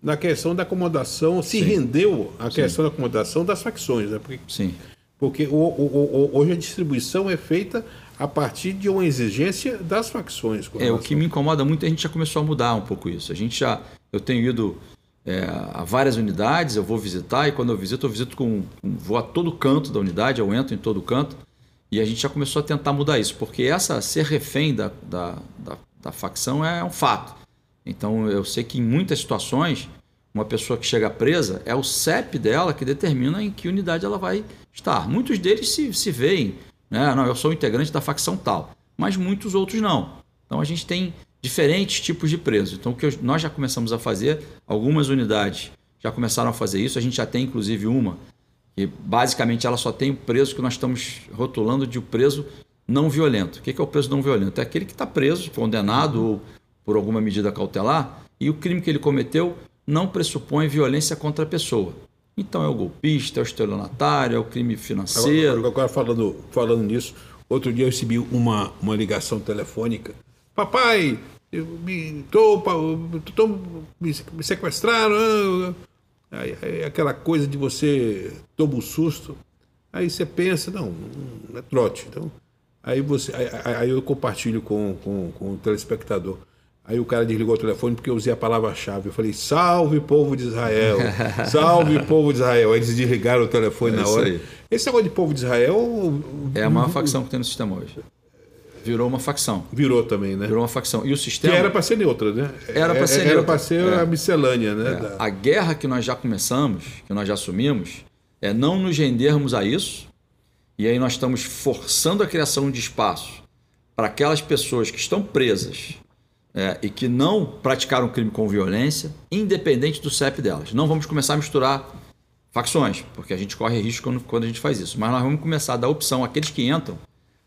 na questão da acomodação, se Sim. rendeu à questão da acomodação das facções, né? Porque, Sim. Porque o, o, o, hoje a distribuição é feita a partir de uma exigência das facções. É, o que me incomoda muito, a gente já começou a mudar um pouco isso. A gente já, eu tenho ido é, a várias unidades, eu vou visitar e quando eu visito, eu visito com. vou a todo canto da unidade, eu entro em todo canto. E a gente já começou a tentar mudar isso, porque essa ser refém da, da, da, da facção é um fato. Então eu sei que em muitas situações, uma pessoa que chega presa, é o CEP dela que determina em que unidade ela vai estar. Muitos deles se, se veem, né? Não, eu sou integrante da facção tal, mas muitos outros não. Então a gente tem diferentes tipos de presos. Então, o que nós já começamos a fazer, algumas unidades já começaram a fazer isso, a gente já tem inclusive uma, que basicamente ela só tem o preso que nós estamos rotulando de o preso não violento. O que é o preso não violento? É aquele que está preso, condenado ou por alguma medida cautelar e o crime que ele cometeu não pressupõe violência contra a pessoa. Então é o golpista, é o estelionatário, é o crime financeiro. Agora, agora falando, falando nisso, outro dia eu recebi uma, uma ligação telefônica. Papai, eu me, tô, tô, me, me sequestraram. Aí, aí, aquela coisa de você toma um susto. Aí você pensa, não, não é trote. Então, aí, você, aí, aí eu compartilho com, com, com o telespectador. Aí o cara desligou o telefone porque eu usei a palavra-chave. Eu falei, salve povo de Israel, [LAUGHS] salve povo de Israel. Aí eles desligaram o telefone é na hora. Aí. Esse negócio de povo de Israel. É a maior facção que tem no sistema hoje. Virou uma facção. Virou também, né? Virou uma facção. E o sistema. Que era para ser neutra, né? Era para ser Era para ser é. a miscelânea, né? É. A guerra que nós já começamos, que nós já assumimos, é não nos rendermos a isso. E aí nós estamos forçando a criação de espaço para aquelas pessoas que estão presas é, e que não praticaram crime com violência, independente do CEP delas. Não vamos começar a misturar facções, porque a gente corre risco quando, quando a gente faz isso. Mas nós vamos começar a dar opção àqueles que entram,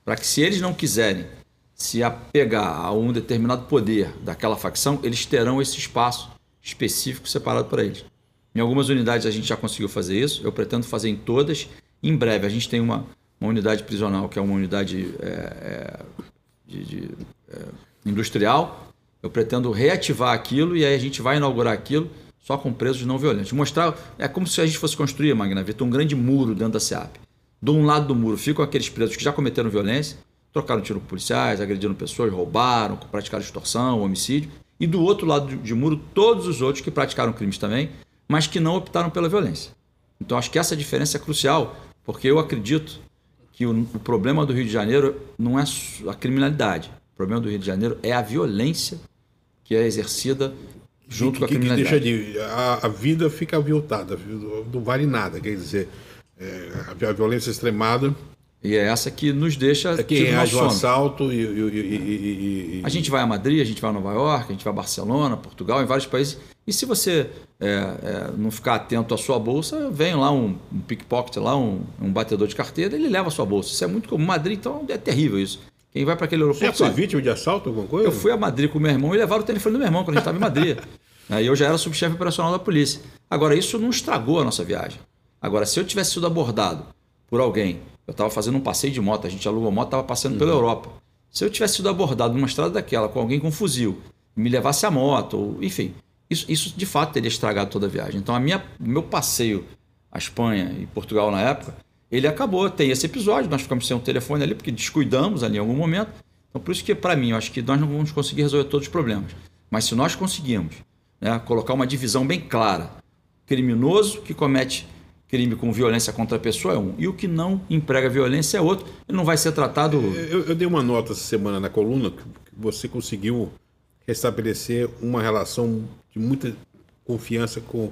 para que se eles não quiserem se apegar a um determinado poder daquela facção, eles terão esse espaço específico separado para eles. Em algumas unidades a gente já conseguiu fazer isso, eu pretendo fazer em todas. Em breve a gente tem uma, uma unidade prisional, que é uma unidade é, é, de, de, é, industrial, eu pretendo reativar aquilo e aí a gente vai inaugurar aquilo só com presos não violentos. Mostrar, é como se a gente fosse construir, Magna Vita, um grande muro dentro da SEAP. De um lado do muro ficam aqueles presos que já cometeram violência, trocaram tiro com policiais, agrediram pessoas, roubaram, praticaram extorsão, homicídio. E do outro lado de muro, todos os outros que praticaram crimes também, mas que não optaram pela violência. Então acho que essa diferença é crucial, porque eu acredito que o, o problema do Rio de Janeiro não é a criminalidade. O problema do Rio de Janeiro é a violência que é exercida junto com a criminalidade. Que deixa de, a, a, vida fica aviltada, não vale nada, quer dizer, é, a violência extremada. E é essa que nos deixa. É quem age o assalto e, e, e, e, A gente vai a Madrid, a gente vai a Nova York, a gente vai a Barcelona, Portugal, em vários países. E se você é, é, não ficar atento à sua bolsa, vem lá um, um pickpocket, lá um, um batedor de carteira, ele leva a sua bolsa. Isso é muito comum. Madrid, então, é terrível isso. Quem vai para aquele aeroporto. Você já foi vítima de assalto, alguma coisa? Eu fui a Madrid com meu irmão e levaram o telefone do meu irmão quando a gente estava em Madrid. [LAUGHS] Aí eu já era subchefe operacional da polícia. Agora, isso não estragou a nossa viagem. Agora, se eu tivesse sido abordado por alguém, eu estava fazendo um passeio de moto, a gente alugou moto, estava passando uhum. pela Europa. Se eu tivesse sido abordado numa estrada daquela com alguém com um fuzil, me levasse a moto, ou, enfim, isso, isso de fato teria estragado toda a viagem. Então, a minha, meu passeio à Espanha e Portugal na época ele acabou. Tem esse episódio, nós ficamos sem o telefone ali, porque descuidamos ali em algum momento. Então, por isso que, para mim, eu acho que nós não vamos conseguir resolver todos os problemas. Mas se nós conseguirmos né, colocar uma divisão bem clara, criminoso que comete crime com violência contra a pessoa é um, e o que não emprega violência é outro, ele não vai ser tratado. Eu, eu dei uma nota essa semana na coluna que você conseguiu restabelecer uma relação de muita confiança com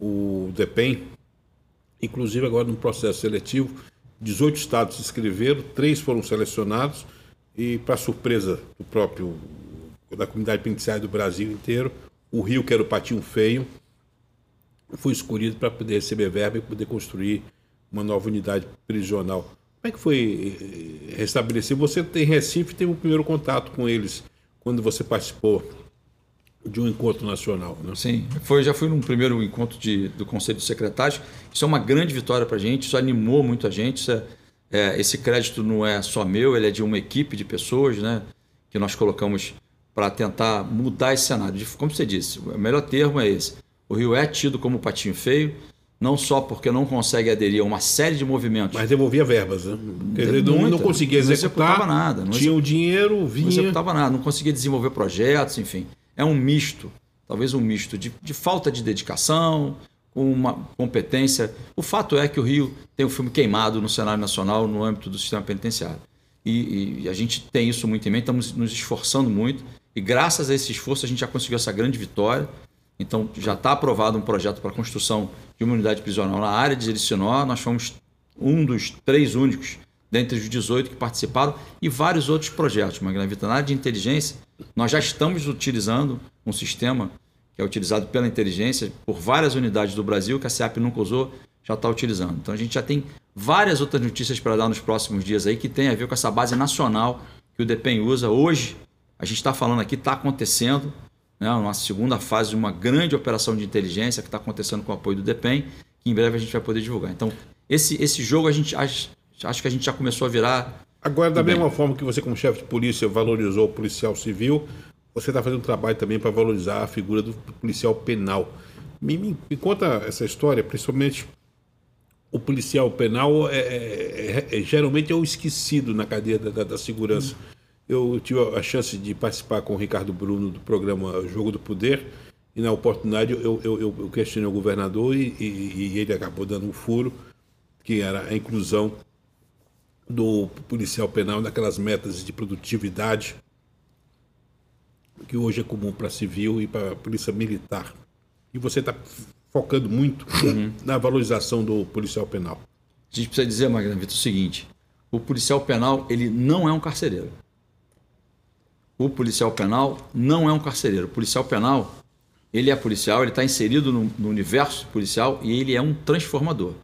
o DEPEN, Inclusive, agora no processo seletivo, 18 estados se inscreveram, três foram selecionados e, para surpresa do próprio da comunidade penitenciária do Brasil inteiro, o Rio, que era o patinho feio, foi escolhido para poder receber verba e poder construir uma nova unidade prisional. Como é que foi eh, restabelecer? Você tem Recife, teve o primeiro contato com eles quando você participou de um encontro nacional. Né? Sim, foi, já fui num primeiro encontro de, do Conselho de Secretários. Isso é uma grande vitória para a gente, isso animou muito a gente. É, é, esse crédito não é só meu, ele é de uma equipe de pessoas né, que nós colocamos para tentar mudar esse cenário. Como você disse, o melhor termo é esse. O Rio é tido como patinho feio, não só porque não consegue aderir a uma série de movimentos. Mas devolvia verbas, né? Quer dizer, não, não conseguia executar. Não executava nada. Não tinha o dinheiro, vinha. Não executava nada, não conseguia desenvolver projetos, enfim é um misto, talvez um misto de, de falta de dedicação, com uma competência. O fato é que o Rio tem um filme queimado no cenário nacional no âmbito do sistema penitenciário. E, e, a gente tem isso muito em mente, estamos nos esforçando muito, e graças a esse esforço a gente já conseguiu essa grande vitória. Então já está aprovado um projeto para a construção de uma unidade prisional na área de Jericinó. Nós fomos um dos três únicos dentre os 18 que participaram e vários outros projetos. Magna Vita, na área de inteligência, nós já estamos utilizando um sistema que é utilizado pela inteligência por várias unidades do Brasil que a SEAP nunca usou, já está utilizando. Então a gente já tem várias outras notícias para dar nos próximos dias aí que tem a ver com essa base nacional que o DEPEN usa. Hoje, a gente está falando aqui, está acontecendo, né, uma segunda fase de uma grande operação de inteligência que está acontecendo com o apoio do DEPEN, que em breve a gente vai poder divulgar. Então, esse, esse jogo a gente acho, acho que a gente já começou a virar. Agora, da mesma forma que você, como chefe de polícia, valorizou o policial civil, você está fazendo um trabalho também para valorizar a figura do policial penal. Me, me, me, conta essa história, principalmente o policial penal é, é, é, é geralmente é o esquecido na cadeia da, da, da segurança. Eu tive a chance de participar com o Ricardo Bruno do programa Jogo do Poder e na oportunidade eu, eu, eu questionei o governador e, e, e ele acabou dando um furo que era a inclusão do policial penal naquelas metas de produtividade que hoje é comum para civil e para polícia militar. E você está focando muito uhum. [LAUGHS] na valorização do policial penal. A gente precisa dizer, Magna Vitor, o seguinte: o policial penal ele não é um carcereiro. O policial penal não é um carcereiro. O policial penal ele é policial, ele está inserido no, no universo policial e ele é um transformador.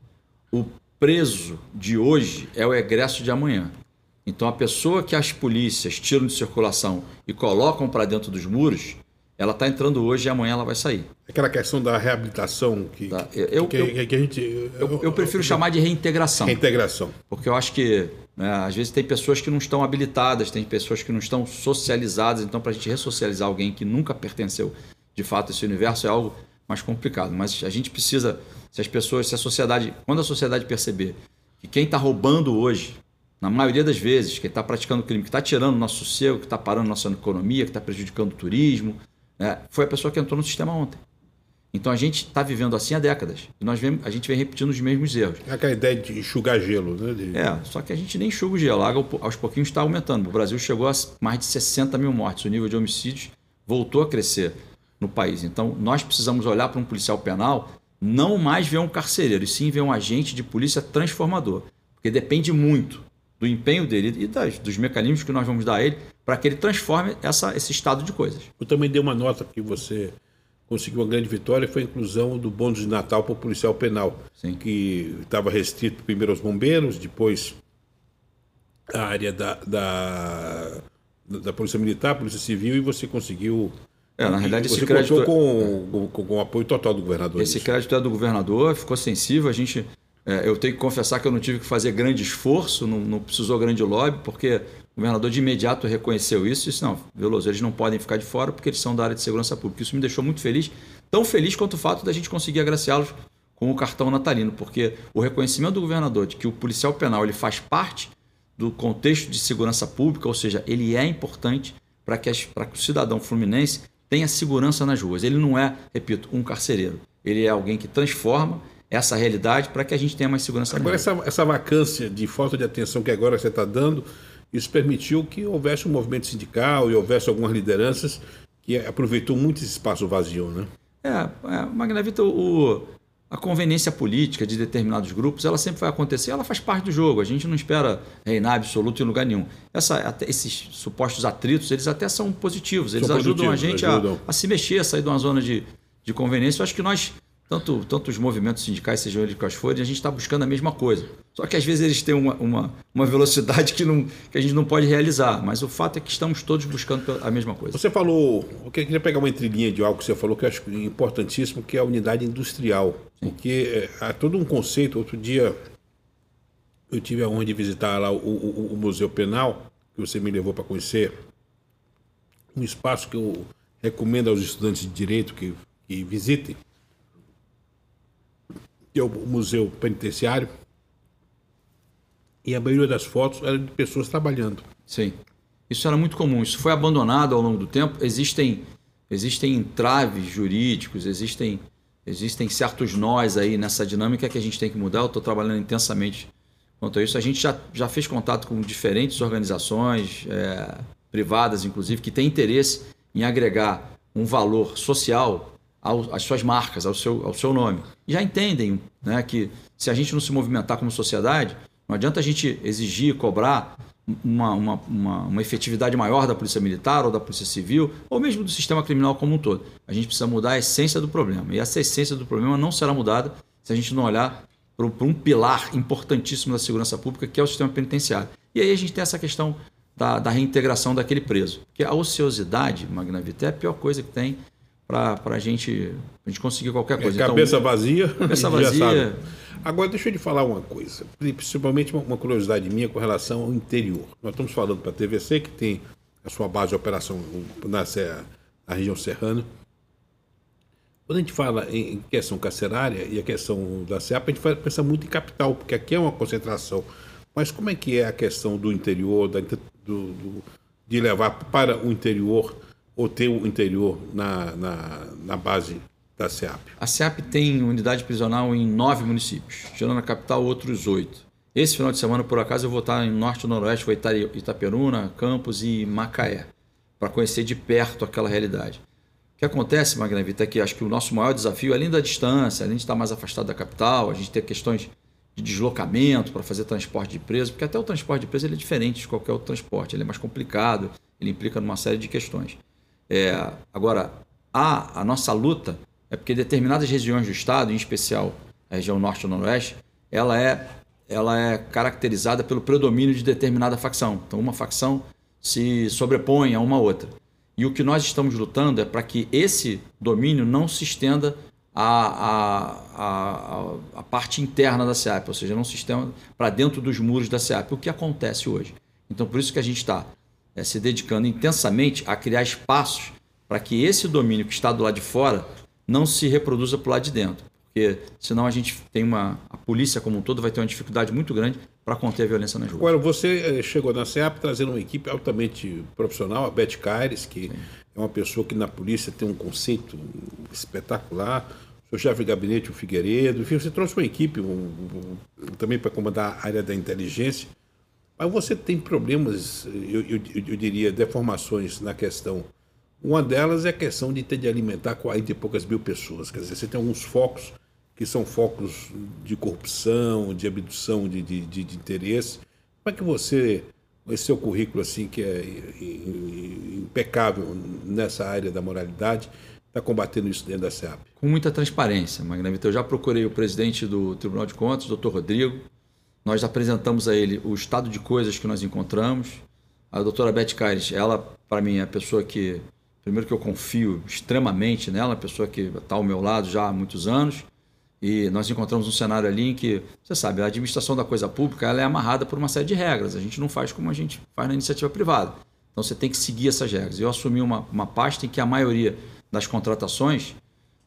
O preso de hoje é o egresso de amanhã. Então, a pessoa que as polícias tiram de circulação e colocam para dentro dos muros, ela está entrando hoje e amanhã ela vai sair. Aquela questão da reabilitação que, tá. eu, que, eu, que, a gente. Eu, eu prefiro eu, chamar de reintegração. Reintegração. Porque eu acho que, né, às vezes, tem pessoas que não estão habilitadas, tem pessoas que não estão socializadas. Então, para a gente ressocializar alguém que nunca pertenceu de fato a esse universo é algo mais complicado. Mas a gente precisa, se as pessoas, se a sociedade, quando a sociedade perceber que quem está roubando hoje na maioria das vezes, que está praticando crime, que está tirando o nosso sossego, que está parando nossa economia, que está prejudicando o turismo, né? foi a pessoa que entrou no sistema ontem. Então a gente está vivendo assim há décadas. E nós vem, a gente vem repetindo os mesmos erros. É aquela ideia de enxugar gelo, né? De... É, só que a gente nem enxuga o gelo. A água aos pouquinhos está aumentando. O Brasil chegou a mais de 60 mil mortes. O nível de homicídios voltou a crescer no país. Então nós precisamos olhar para um policial penal não mais ver um carcereiro, e sim ver um agente de polícia transformador. Porque depende muito do empenho dele e das, dos mecanismos que nós vamos dar a ele para que ele transforme essa, esse estado de coisas. Eu também dei uma nota que você conseguiu uma grande vitória, foi a inclusão do bônus de Natal para o policial penal, Sim. que estava restrito primeiro aos bombeiros, depois a área da, da, da Polícia Militar, Polícia Civil, e você conseguiu é, na realidade, esse crédito. Com, com, com, o apoio total do governador. Esse crédito é do governador, ficou sensível. A gente é, eu tenho que confessar que eu não tive que fazer grande esforço, não, não, precisou grande lobby, porque o governador de imediato reconheceu isso e disse: não, Veloso, eles não podem ficar de fora porque eles são da área de segurança pública. Isso me deixou muito feliz, tão feliz quanto o fato da gente conseguir agraciá-los com o cartão natalino, porque o reconhecimento do governador de que o policial penal ele faz parte do contexto de segurança pública, ou seja, ele é importante para que, que o cidadão fluminense tenha segurança nas ruas. Ele não é, repito, um carcereiro. Ele é alguém que transforma essa realidade para que a gente tenha mais segurança. Agora, essa, essa vacância de falta de atenção que agora você está dando, isso permitiu que houvesse um movimento sindical e houvesse algumas lideranças que aproveitou muito esse espaço vazio, né? É, é Magna o, a conveniência política de determinados grupos, ela sempre vai acontecer, ela faz parte do jogo. A gente não espera reinar absoluto em lugar nenhum. Essa, esses supostos atritos, eles até são positivos, eles são ajudam a gente ajudam. A, a, se mexer, a sair de uma zona de, de conveniência. Eu acho que nós tanto, tanto os movimentos sindicais, sejam eles quais forem, a gente está buscando a mesma coisa. Só que às vezes eles têm uma, uma, uma, velocidade [LAUGHS] que, não, que a gente não pode realizar. Mas o fato é que estamos todos buscando a mesma coisa. Você falou, eu queria pegar uma entrelinha de algo que você falou que eu acho importantíssimo, que é a unidade industrial. Sim. Porque é, há todo um conceito. Outro dia eu tive a honra de visitar lá o, o, o Museu Penal, que você me levou para conhecer. Um espaço que eu recomendo aos estudantes de direito que, que visitem que é o Museu Penitenciário, e a maioria das fotos era de pessoas trabalhando. Sim. Isso era muito comum. Isso foi abandonado ao longo do tempo. Existem, existem entraves jurídicos, existem, existem certos nós aí nessa dinâmica que a gente tem que mudar. Eu estou trabalhando intensamente quanto a isso. A gente já, já fez contato com diferentes organizações, é, privadas inclusive, que têm interesse em agregar um valor social às suas marcas, ao seu, ao seu nome. Já entendem né, que se a gente não se movimentar como sociedade, não adianta a gente exigir, cobrar uma, uma, uma, uma, efetividade maior da Polícia Militar ou da Polícia Civil, ou mesmo do sistema criminal como um todo. A gente precisa mudar a essência do problema. E essa essência do problema não será mudada se a gente não olhar para um pilar importantíssimo da segurança pública, que é o sistema penitenciário. E aí a gente tem essa questão da, da reintegração daquele preso. Porque a ociosidade, Magna Vita, é a pior coisa que tem para a gente, gente conseguir qualquer coisa. É, cabeça então, vazia. Cabeça [LAUGHS] vazia. Agora, deixa eu te falar uma coisa, principalmente uma curiosidade minha com relação ao interior. Nós estamos falando para a TVC, que tem a sua base de operação na, na região serrana. Quando a gente fala em questão carcerária e a questão da CEAP, a gente pensa muito em capital, porque aqui é uma concentração. Mas como é que é a questão do interior, da, do, do, de levar para o interior ou ter o interior na, na, na base da SEAP? A SEAP tem unidade prisional em nove municípios, tirando a capital outros oito. Esse final de semana, por acaso, eu vou estar em Norte e Noroeste, vou Itaperuna, Campos e Macaé, para conhecer de perto aquela realidade. O que acontece, Magna Vita, é que acho que o nosso maior desafio, além da distância, além de estar mais afastado da capital, a gente ter questões de deslocamento para fazer transporte de preso, porque até o transporte de preso é diferente de qualquer outro transporte, ele é mais complicado, ele implica numa série de questões. É, agora, a, a nossa luta é porque determinadas regiões do estado, em especial a região norte e noroeste, ela é, ela é caracterizada pelo predomínio de determinada facção. Então, uma facção se sobrepõe a uma outra. E o que nós estamos lutando é para que esse domínio não se estenda à, à, à, à parte interna da SEAP, ou seja, não se estenda para dentro dos muros da SEAP, o que acontece hoje. Então, por isso que a gente está é, se dedicando intensamente a criar espaços para que esse domínio que está do lado de fora não se reproduza para o lado de dentro. Porque senão a gente tem uma. A polícia como um todo vai ter uma dificuldade muito grande para conter a violência nas ruas. Agora, você eh, chegou na CEAP trazendo uma equipe altamente profissional, a Beth Caires, que Sim. é uma pessoa que na polícia tem um conceito espetacular. O seu chefe de gabinete, o Figueiredo. Enfim, você trouxe uma equipe um, um, também para comandar a área da inteligência. Mas você tem problemas, eu, eu, eu, diria, deformações na questão. Uma delas é a questão de ter de alimentar 40 e poucas mil pessoas. Quer dizer, você tem alguns focos que são focos de corrupção, de abdução de, de, de, de interesse. Como é que você, esse seu currículo assim que é impecável nessa área da moralidade, está combatendo isso dentro da SEAP? Com muita transparência, Magna Vitor. Eu já procurei o presidente do Tribunal de Contas, doutor Rodrigo. Nós apresentamos a ele o estado de coisas que nós encontramos. A doutora Beth Caires, ela, para mim, é a pessoa que, primeiro que eu confio extremamente nela, a pessoa que está ao meu lado já há muitos anos. E nós encontramos um cenário ali em que, você sabe, a administração da coisa pública ela é amarrada por uma série de regras. A gente não faz como a gente faz na iniciativa privada. Então você tem que seguir essas regras. Eu assumi uma, uma pasta em que a maioria das contratações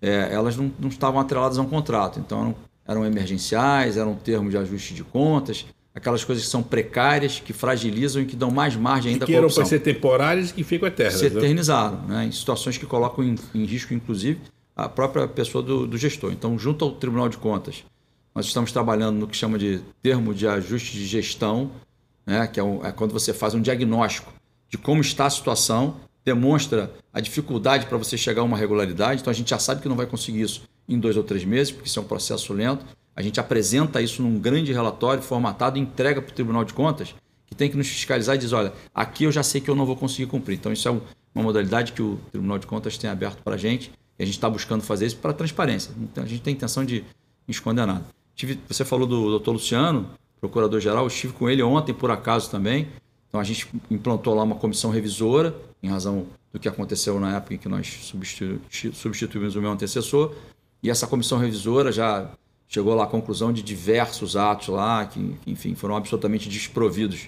é, elas não, não, estavam atreladas a um contrato. Então eram, eram emergenciais, eram termos de ajuste de contas, aquelas coisas que são precárias, que fragilizam e que dão mais margem ainda e que eram para ser temporárias e que ficam eternas. Se né? eternizaram, né? em situações que colocam em, em risco, inclusive, a própria pessoa do, do, gestor. Então, junto ao Tribunal de Contas, nós estamos trabalhando no que chama de termo de ajuste de gestão, né, que é, um, é quando você faz um diagnóstico de como está a situação, demonstra a dificuldade para você chegar a uma regularidade. Então, a gente já sabe que não vai conseguir isso em dois ou três meses, porque isso é um processo lento. A gente apresenta isso num grande relatório formatado e entrega para o Tribunal de Contas, que tem que nos fiscalizar e diz: olha, aqui eu já sei que eu não vou conseguir cumprir. Então, isso é uma modalidade que o Tribunal de Contas tem aberto para a gente e a gente está buscando fazer isso para transparência. Então, a gente tem intenção de esconder nada. você falou do doutor Luciano, procurador-geral, eu estive com ele ontem, por acaso também. Então, a gente implantou lá uma comissão revisora, em razão do que aconteceu na época em que nós substitu substituímos o meu antecessor. E essa comissão revisora já chegou lá à conclusão de diversos atos lá, que, enfim, foram absolutamente desprovidos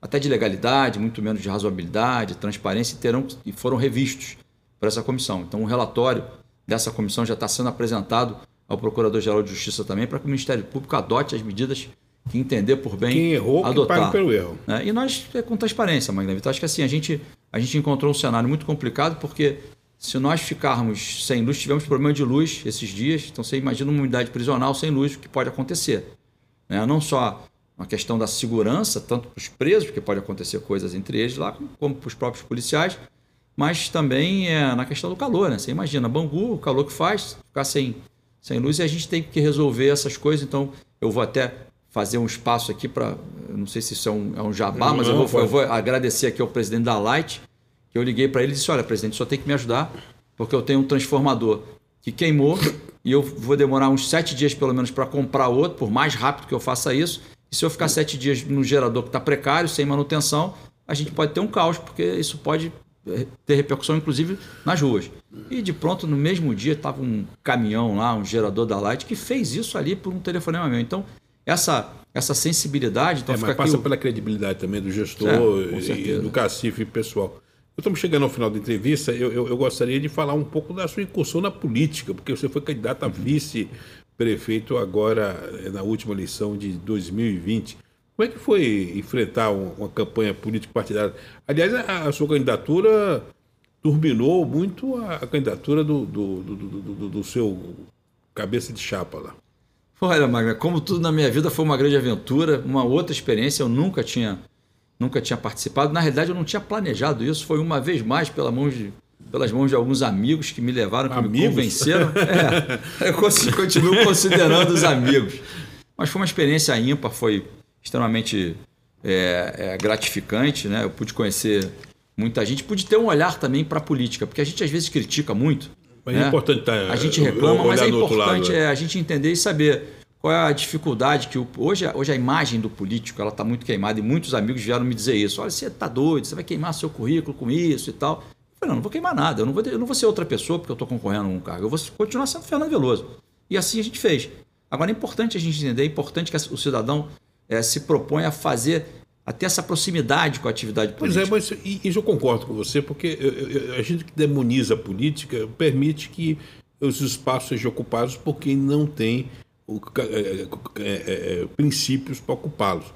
até de legalidade, muito menos de razoabilidade, transparência, e, terão, e foram revistos para essa comissão. Então, o relatório dessa comissão já está sendo apresentado ao Procurador-Geral de Justiça também, para que o Ministério Público adote as medidas que entender por bem Quem errou, adotar. Que pague pelo erro. É, e nós, é com transparência, Magna Vitor, acho que assim, a gente, a gente encontrou um cenário muito complicado, porque se nós ficarmos sem luz, tivemos problema de luz esses dias, então você imagina uma unidade prisional sem luz, o que pode acontecer. Né? Não só uma questão da segurança, tanto para os presos, porque pode acontecer coisas entre eles lá, como para os próprios policiais, mas também é na questão do calor, né? Você imagina, Bangu, o calor que faz, ficar sem, sem luz e a gente tem que resolver essas coisas. Então, eu vou até fazer um espaço aqui para. Não sei se isso é um, é um jabá, não, mas eu, vou, eu, vou, agradecer aqui ao presidente da Light, eu liguei para ele e disse: Olha, presidente, só tem que me ajudar, porque eu tenho um transformador que queimou e eu vou demorar uns sete dias pelo menos para comprar outro, por mais rápido que eu faça isso. E se eu ficar sete dias no gerador que está precário, sem manutenção, a gente pode ter um caos, porque isso pode eh, ter repercussão, inclusive, nas ruas. E de pronto, no mesmo dia, estava um caminhão lá, um gerador da Light, que fez isso ali por um telefonema meu. Então, essa, essa sensibilidade. Então é, mas passa pela credibilidade também do gestor é, e do cacife pessoal. Estamos chegando ao final da entrevista. Eu, eu, eu, gostaria de falar um pouco da sua incursão na política, porque você foi candidato a vice-prefeito agora eh, na última eleição de 2020. Como é que foi enfrentar uma campanha político-partidária? Aliás, a, sua candidatura turbinou muito a, a candidatura do, do, do, do, do seu cabeça de chapa lá. Olha, Magna, como tudo na minha vida foi uma grande aventura, uma outra experiência, eu nunca tinha nunca tinha participado. Na realidade, eu não tinha planejado isso. Foi uma vez mais pela mão de, pelas mãos de alguns amigos que me levaram, que amigos? me convenceram. [LAUGHS] É, eu continuo considerando os amigos. Mas foi uma experiência ímpar, foi extremamente é, é, gratificante. Né? Eu pude conhecer muita gente, pude ter um olhar também para a política, porque a gente às vezes critica muito. Mas é né? é importante tá, A gente reclama, mas é importante é, a gente entender e saber qual é a dificuldade que o, hoje, hoje a imagem do político ela está muito queimada e muitos amigos vieram me dizer isso. Olha, você está doido, você vai queimar seu currículo com isso e tal. Eu falei, não, não vou queimar nada, eu não vou, eu não vou ser outra pessoa porque eu estou concorrendo a um cargo, eu vou continuar sendo Fernando Veloso. E assim a gente fez. Agora é importante a gente entender, é importante que o cidadão é, se propõe a fazer até essa proximidade com a atividade política. Pois é, mas isso eu concordo com você, porque a gente que demoniza a política permite que os espaços sejam ocupados por quem não tem o, é, é, é, princípios para ocupá-los.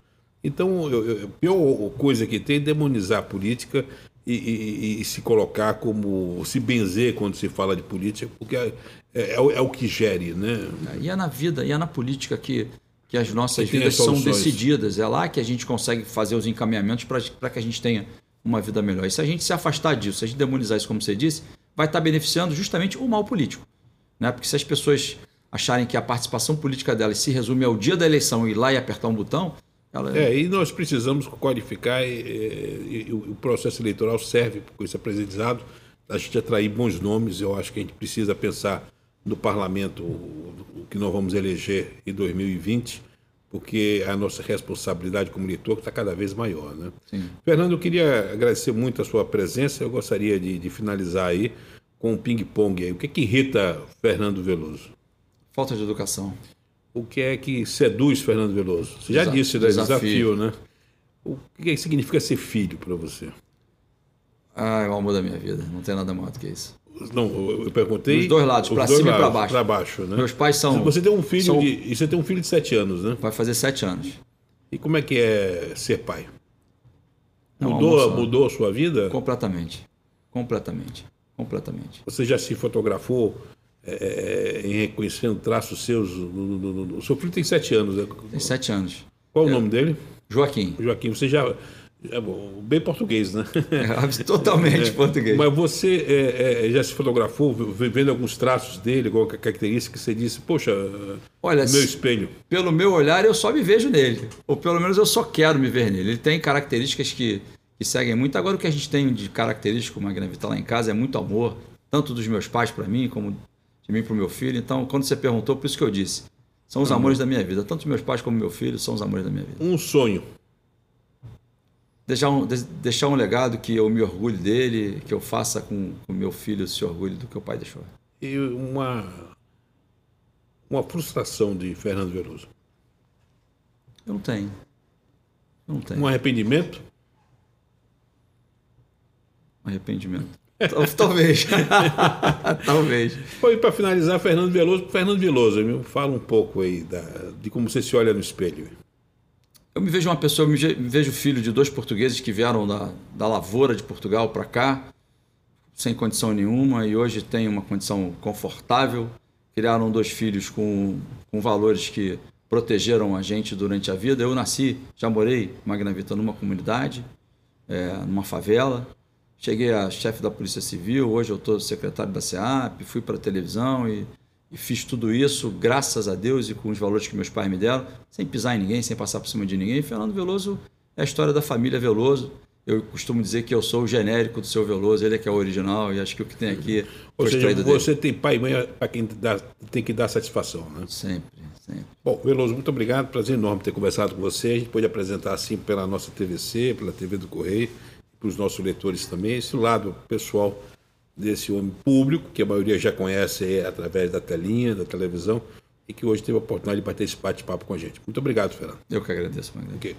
Então, a pior coisa que tem é demonizar a política e, e, e, se colocar como. se benzer quando se fala de política, porque é, é, é o que gere. Né? E é na vida, e é na política que, que as nossas que vidas são decididas. É lá que a gente consegue fazer os encaminhamentos para que a gente tenha uma vida melhor. E se a gente se afastar disso, se a gente demonizar isso, como você disse, vai estar beneficiando justamente o mal político. Né? Porque se as pessoas acharem que a participação política delas se resume ao dia da eleição ir lá e apertar um botão. Ela... É, e nós precisamos qualificar, e, e, o processo eleitoral serve com isso apresentado, a gente atrair bons nomes. Eu acho que a gente precisa pensar no parlamento o que nós vamos eleger em 2020, porque a nossa responsabilidade como eleitor está cada vez maior. Né? Sim. Fernando, eu queria agradecer muito a sua presença. Eu gostaria de, de finalizar aí com um ping-pong. O que, que irrita Fernando Veloso? Falta de educação. O que é que seduz Fernando Veloso? Você já Desa disse, né? desafio. desafio, né? O que, é que significa ser filho para você? Ah, é o amor da minha vida. Não tem nada maior do que isso. Não, eu perguntei. Os dois lados, para cima lados, e para baixo. Para baixo, né? Meus pais são. Você tem um filho são... de, e você tem um filho de sete anos, né? Vai fazer sete anos. E como é que é ser pai? Mudou, mudou a sua vida? Completamente. Completamente. Completamente. Você já se fotografou é, em reconhecendo traços seus. o seu filho tem sete anos, né? Tem sete anos. Qual é, o nome dele? Joaquim. Joaquim, você já. É bom, bem português, né? É, totalmente [LAUGHS] é, português. Mas você é, é, já se fotografou, vendo alguns traços dele, alguma característica que você disse, poxa, Olha, meu espelho. Pelo meu olhar, eu só me vejo nele. Ou pelo menos eu só quero me ver nele. Ele tem características que, que seguem muito. Agora, o que a gente tem de característico, Magna Vital, lá em casa, é muito amor, tanto dos meus pais para mim, como de mim para o meu filho. Então, quando você perguntou, por isso que eu disse. São os amores da minha vida. Tanto meus pais como meu filho são os amores da minha vida. Um sonho. Deixar um, deixar um legado que eu me orgulho dele, que eu faça com o meu filho esse orgulho do que o pai deixou. E uma, uma frustração de Fernando Veloso? Eu não tenho. Eu não tenho. Um arrependimento? Um arrependimento. Talvez. Talvez. [LAUGHS] Foi para finalizar, Fernando Veloso. Fernando Veloso, me fala um pouco aí da, de como você se olha no espelho. Eu me vejo uma pessoa, eu me vejo filho de dois portugueses que vieram da, da lavoura de Portugal para cá, sem condição nenhuma, e hoje têm uma condição confortável. Criaram dois filhos com, com valores que protegeram a gente durante a vida. Eu nasci, já morei, Magna Vita, numa comunidade, é, numa favela Cheguei a chefe da Polícia Civil, hoje eu estou secretário da SEAP, fui para a televisão e, e, fiz tudo isso, graças a Deus e com os valores que meus pais me deram, sem pisar em ninguém, sem passar por cima de ninguém. E Fernando Veloso é a história da família Veloso. eu costumo dizer que eu sou o genérico do seu Veloso, ele é que é o original, e acho que o que tem aqui. Ou seja, extraído dele. você tem pai e mãe para quem dá- tem que dar satisfação, né? Sempre, sempre. Bom, Veloso, muito obrigado. Prazer enorme ter conversado com você. A gente pode apresentar assim pela nossa TVC, pela TV do Correio, para os nossos leitores também, esse lado pessoal desse homem público, que a maioria já conhece através da telinha, da televisão, e que hoje teve a oportunidade de bater esse bate-papo com a gente. Muito obrigado, Fernando. Eu que agradeço, Magno. Ok.